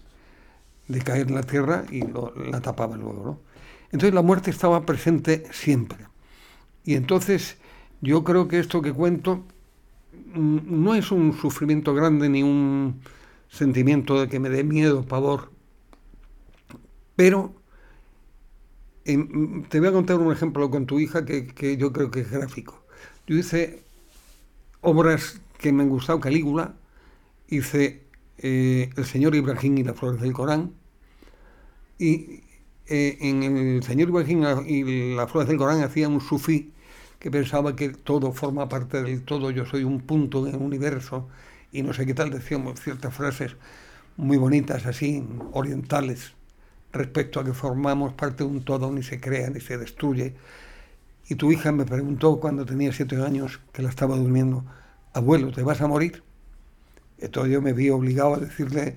de caer en la tierra y lo, la tapaban luego. ¿no? Entonces la muerte estaba presente siempre. Y entonces yo creo que esto que cuento no es un sufrimiento grande ni un sentimiento de que me dé miedo, pavor, pero eh, te voy a contar un ejemplo con tu hija que, yo creo que es gráfico. Yo hice obras que me han gustado, Calígula, hice eh, El Señor Ibrahim y las flores del Corán, y eh, en El Señor Ibrahim y las flores del Corán hacía un sufí que pensaba que todo forma parte del todo, yo soy un punto en el universo, y no sé qué tal, decíamos ciertas frases muy bonitas así, orientales, respecto a que formamos parte de un todo, ni se crea, ni se destruye. Y tu hija me preguntó cuando tenía siete años, que la estaba durmiendo, abuelo, ¿te vas a morir? Entonces yo me vi obligado a decirle,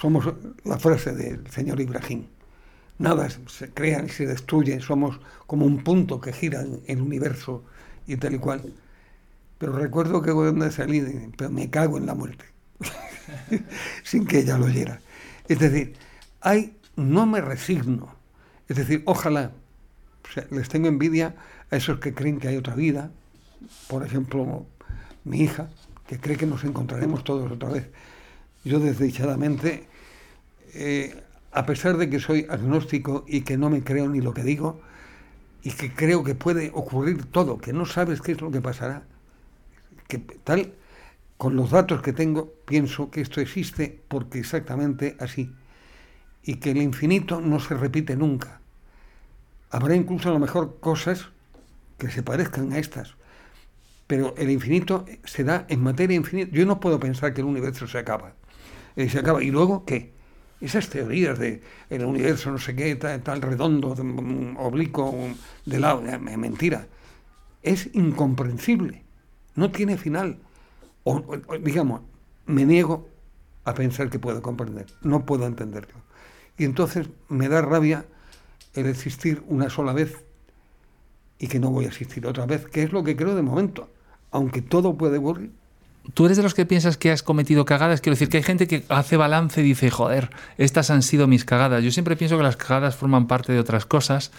somos la frase del señor Ibrahim, nada se crea ni se destruye, somos como un punto que gira en el universo y tal y cual. Pero recuerdo que cuando salí, pero me cago en la muerte, sin que ella lo oyera. Es decir, hay, no me resigno. Es decir, ojalá, les tengo envidia a esos que creen que hay otra vida. Por ejemplo, mi hija, que cree que nos encontraremos todos otra vez. Yo desdichadamente, eh, a pesar de que soy agnóstico y que no me creo ni lo que digo, y que creo que puede ocurrir todo, que no sabes qué es lo que pasará, que tal, con los datos que tengo, pienso que esto existe porque exactamente así. Y que el infinito no se repite nunca. Habrá incluso a lo mejor cosas que se parezcan a estas. Pero el infinito se da en materia infinita. Yo no puedo pensar que el universo se acaba. Eh, se acaba. ¿Y luego qué? Esas teorías de el universo no sé qué, tal, tal redondo, de, um, oblicuo, de lado, eh, mentira. Es incomprensible. No tiene final o, digamos, me niego a pensar que puedo comprender, no puedo entenderlo. Y entonces me da rabia el existir una sola vez y que no voy a existir otra vez, que es lo que creo de momento, aunque todo puede ocurrir. ¿Tú eres de los que piensas que has cometido cagadas? Quiero decir que hay gente que hace balance y dice, joder, estas han sido mis cagadas. Yo siempre pienso que las cagadas forman parte de otras cosas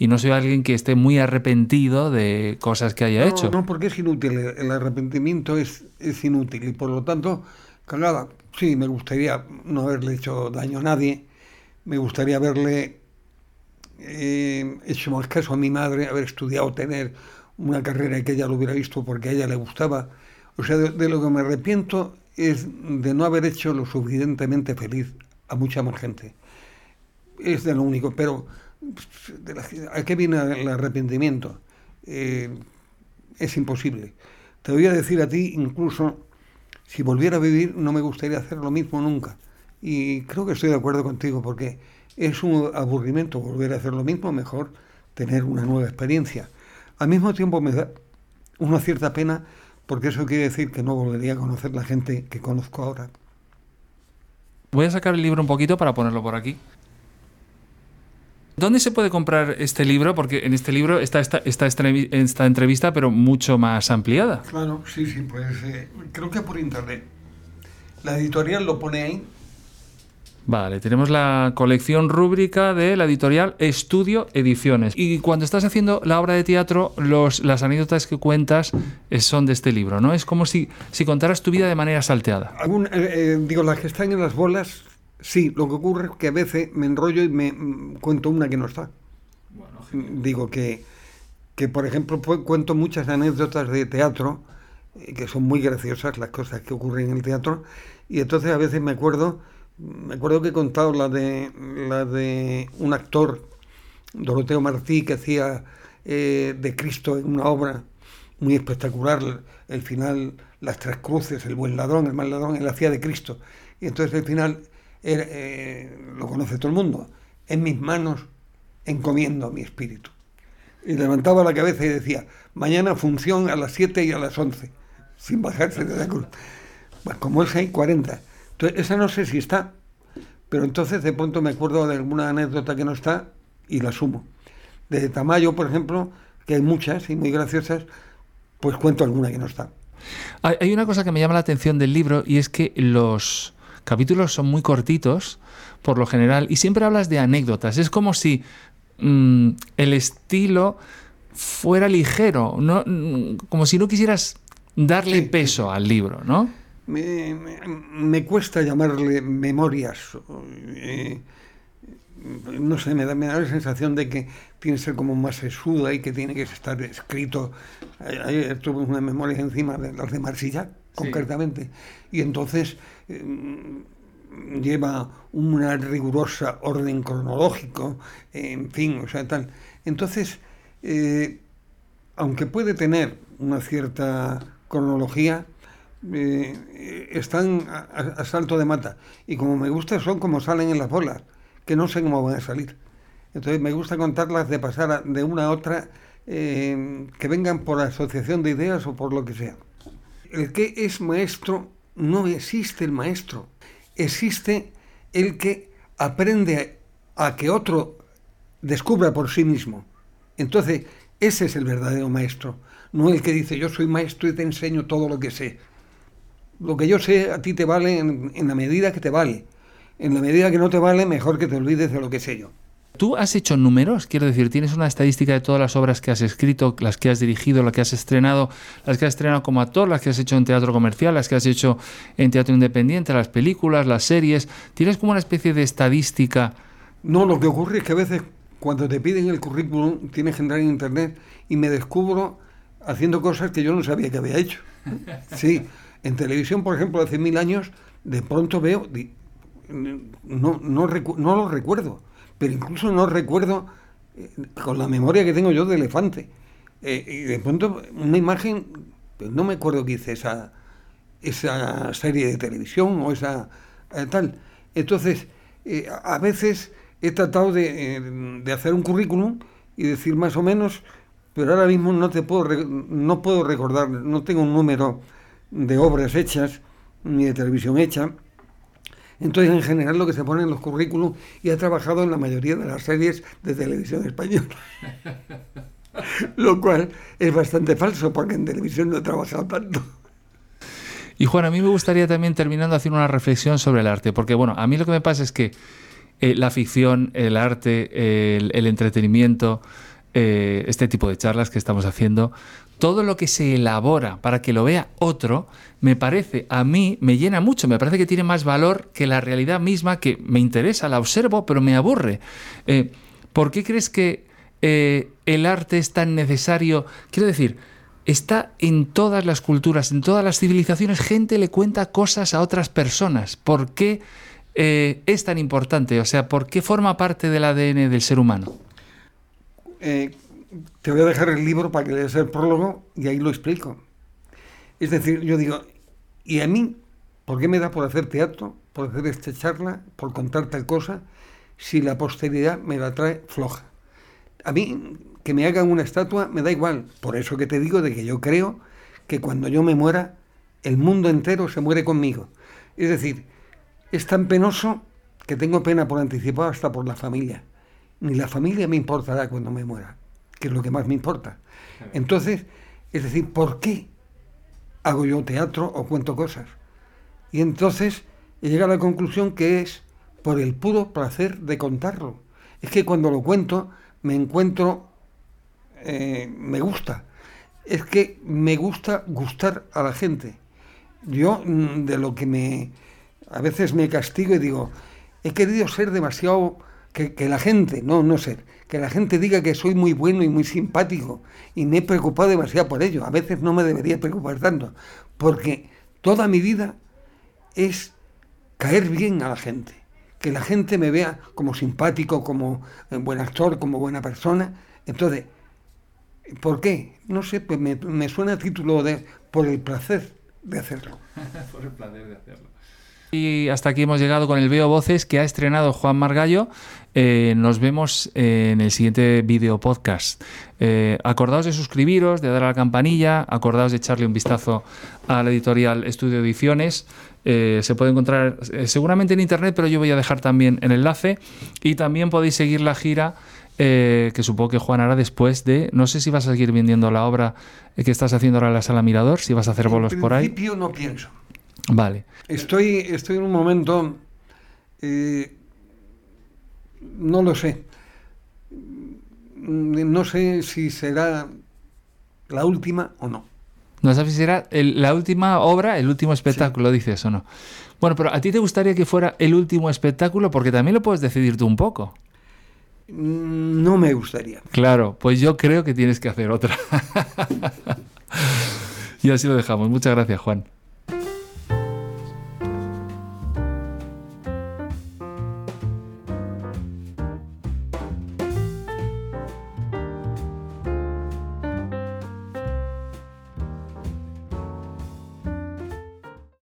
y no soy alguien que esté muy arrepentido de cosas que haya no, hecho. No, porque es inútil, el arrepentimiento es, es inútil y por lo tanto, cagada, sí, me gustaría no haberle hecho daño a nadie, me gustaría haberle eh, hecho más caso a mi madre, haber estudiado, tener una carrera que ella lo hubiera visto porque a ella le gustaba. O sea, de, de lo que me arrepiento es de no haber hecho lo suficientemente feliz a mucha más gente. Es de lo único, pero de la, ¿a qué viene el arrepentimiento? Eh, es imposible. Te voy a decir a ti, incluso, si volviera a vivir, no me gustaría hacer lo mismo nunca. Y creo que estoy de acuerdo contigo, porque es un aburrimiento volver a hacer lo mismo, mejor tener una nueva experiencia. Al mismo tiempo me da una cierta pena, porque eso quiere decir que no volvería a conocer la gente que conozco ahora. Voy a sacar el libro un poquito para ponerlo por aquí. ¿Dónde se puede comprar este libro? Porque en este libro está esta, esta, esta entrevista, pero mucho más ampliada. Claro, sí, sí, pues eh, creo que por internet. La editorial lo pone ahí. Vale, tenemos la colección rúbrica de la editorial Estudio Ediciones. Y cuando estás haciendo la obra de teatro, los, las anécdotas que cuentas son de este libro, ¿no? Es como si, si contaras tu vida de manera salteada. Algún, eh, eh, digo, las que están en las bolas Sí, lo que ocurre es que a veces me enrollo y me mm, cuento una que no está. Bueno, Digo que que por ejemplo pu- cuento muchas anécdotas de teatro, eh, que son muy graciosas las cosas que ocurren en el teatro, y entonces a veces me acuerdo, me acuerdo que he contado la de, la de un actor, Doroteo Martí, que hacía eh, de Cristo en una obra muy espectacular, el final, las tres cruces, el buen ladrón, el mal ladrón, él hacía de Cristo. Y entonces el final eh, lo conoce todo el mundo, en mis manos encomiendo mi espíritu. Y levantaba la cabeza y decía, mañana función a las 7 y a las 11, sin bajarse de la cruz. Pues como es hay 40. Entonces, esa no sé si está, pero entonces de pronto me acuerdo de alguna anécdota que no está y la sumo. De Tamayo, por ejemplo, que hay muchas y muy graciosas, pues cuento alguna que no está. Hay una cosa que me llama la atención del libro y es que los capítulos son muy cortitos, por lo general, y siempre hablas de anécdotas. Es como si mm, el estilo fuera ligero, ¿no? Mm, como si no quisieras darle Sí, sí, peso al libro, ¿no? Me, me- me cuesta llamarle memorias. eh, no sé, me da, me da la sensación de que tiene que ser como más sesuda y que tiene que estar escrito. Ayer- tuve una memoria encima de las de Marsillac, concretamente. Y entonces lleva una rigurosa orden cronológico, en fin, o sea, tal. Entonces, eh, aunque puede tener una cierta cronología, eh, están a, salto de mata. Y como me gusta, son como salen en las bolas, que no sé cómo van a salir. Entonces me gusta contarlas de pasar de una a otra, eh, que vengan por asociación de ideas o por lo que sea. El que es maestro, no existe el maestro. Existe el que aprende a, que otro descubra por sí mismo. Entonces, ese es el verdadero maestro, no el que dice yo soy maestro y te enseño todo lo que sé. Lo que yo sé a ti te vale en la medida que te vale. En la medida que no te vale, mejor que te olvides de lo que sé yo. ¿Tú has hecho números? Quiero decir, ¿tienes una estadística de todas las obras que has escrito, las que has dirigido, las que has estrenado, las que has estrenado como actor, las que has hecho en teatro comercial, las que has hecho en teatro independiente, las películas, las series? ¿Tienes como una especie de estadística? No, lo que ocurre es que a veces cuando te piden el currículum tienes que entrar en internet y me descubro haciendo cosas que yo no sabía que había hecho. Sí, en televisión, por ejemplo, hace mil años, de pronto veo, no, no lo recuerdo, pero incluso no recuerdo eh, con la memoria que tengo yo de elefante. Eh, y de pronto una imagen, pues no me acuerdo que hice esa, esa serie de televisión o esa eh, tal. Entonces, a veces he tratado de, de hacer un currículum y decir más o menos, pero ahora mismo no te puedo no puedo recordar, no tengo un número de obras hechas ni de televisión hecha. Entonces, en general, lo que se pone en los currículums, y ha trabajado en la mayoría de las series de televisión española. lo cual es bastante falso, porque en televisión no he trabajado tanto. Y Juan, a mí me gustaría también terminando hacer una reflexión sobre el arte, porque bueno, a mí lo que me pasa es que eh, la ficción, el arte, el, el entretenimiento, eh, este tipo de charlas que estamos haciendo, todo lo que se elabora para que lo vea otro, me parece, a mí me llena mucho, me parece que tiene más valor que la realidad misma, que me interesa, la observo, pero me aburre. Eh, ¿Por qué crees que eh, el arte es tan necesario? Quiero decir, está en todas las culturas, en todas las civilizaciones, gente le cuenta cosas a otras personas. ¿Por qué eh, es tan importante? O sea, ¿por qué forma parte del ADN del ser humano? Te voy a dejar el libro para que leas el prólogo y ahí lo explico. Es decir, yo digo, ¿y a mí por qué me da por hacer teatro, por hacer esta charla, por contar tal cosa, si la posteridad me la trae floja? A mí que me hagan una estatua me da igual. Por eso que te digo de que yo creo que cuando yo me muera, el mundo entero se muere conmigo. Es decir, es tan penoso que tengo pena por anticipado hasta por la familia. Ni la familia me importará cuando me muera, que es lo que más me importa. Entonces, es decir, ¿por qué hago yo teatro o cuento cosas? Y entonces he llegado a la conclusión que es por el puro placer de contarlo. Es que cuando lo cuento me encuentro, eh, me gusta. Es que me gusta gustar a la gente. Yo mm, de lo que me... A veces me castigo y digo, he querido ser demasiado que, la gente, no, no ser, que la gente diga que soy muy bueno y muy simpático y me he preocupado demasiado por ello. A veces no me debería preocupar tanto, porque toda mi vida es caer bien a la gente, que la gente me vea como simpático, como eh, buen actor, como buena persona. Entonces, ¿por qué? No sé, pues me, me suena a título de por el placer de hacerlo. Por el placer de hacerlo. Y hasta aquí hemos llegado con el Veo Voces que ha estrenado Juan Margallo. Eh, nos vemos en el siguiente video podcast. Eh, acordaos de suscribiros, de dar a la campanilla, acordaos de echarle un vistazo a la editorial Estudio Ediciones. Eh, se puede encontrar eh, seguramente en internet, pero yo voy a dejar también el enlace. Y también podéis seguir la gira eh, que supongo que Juan hará después de. No sé si vas a seguir vendiendo la obra eh, que estás haciendo ahora en la sala Mirador, si vas a hacer bolos en por ahí. principio no pienso. Vale. Estoy, estoy en un momento, eh, no lo sé. No sé si será la última o no. No sabes si será el- la última obra, el último espectáculo, dices o no. Bueno, pero a ti te gustaría que fuera el último espectáculo porque también lo puedes decidir tú un poco. Mm, No me gustaría. Claro, pues yo creo que tienes que hacer otra. y así lo dejamos. Muchas gracias, Juan.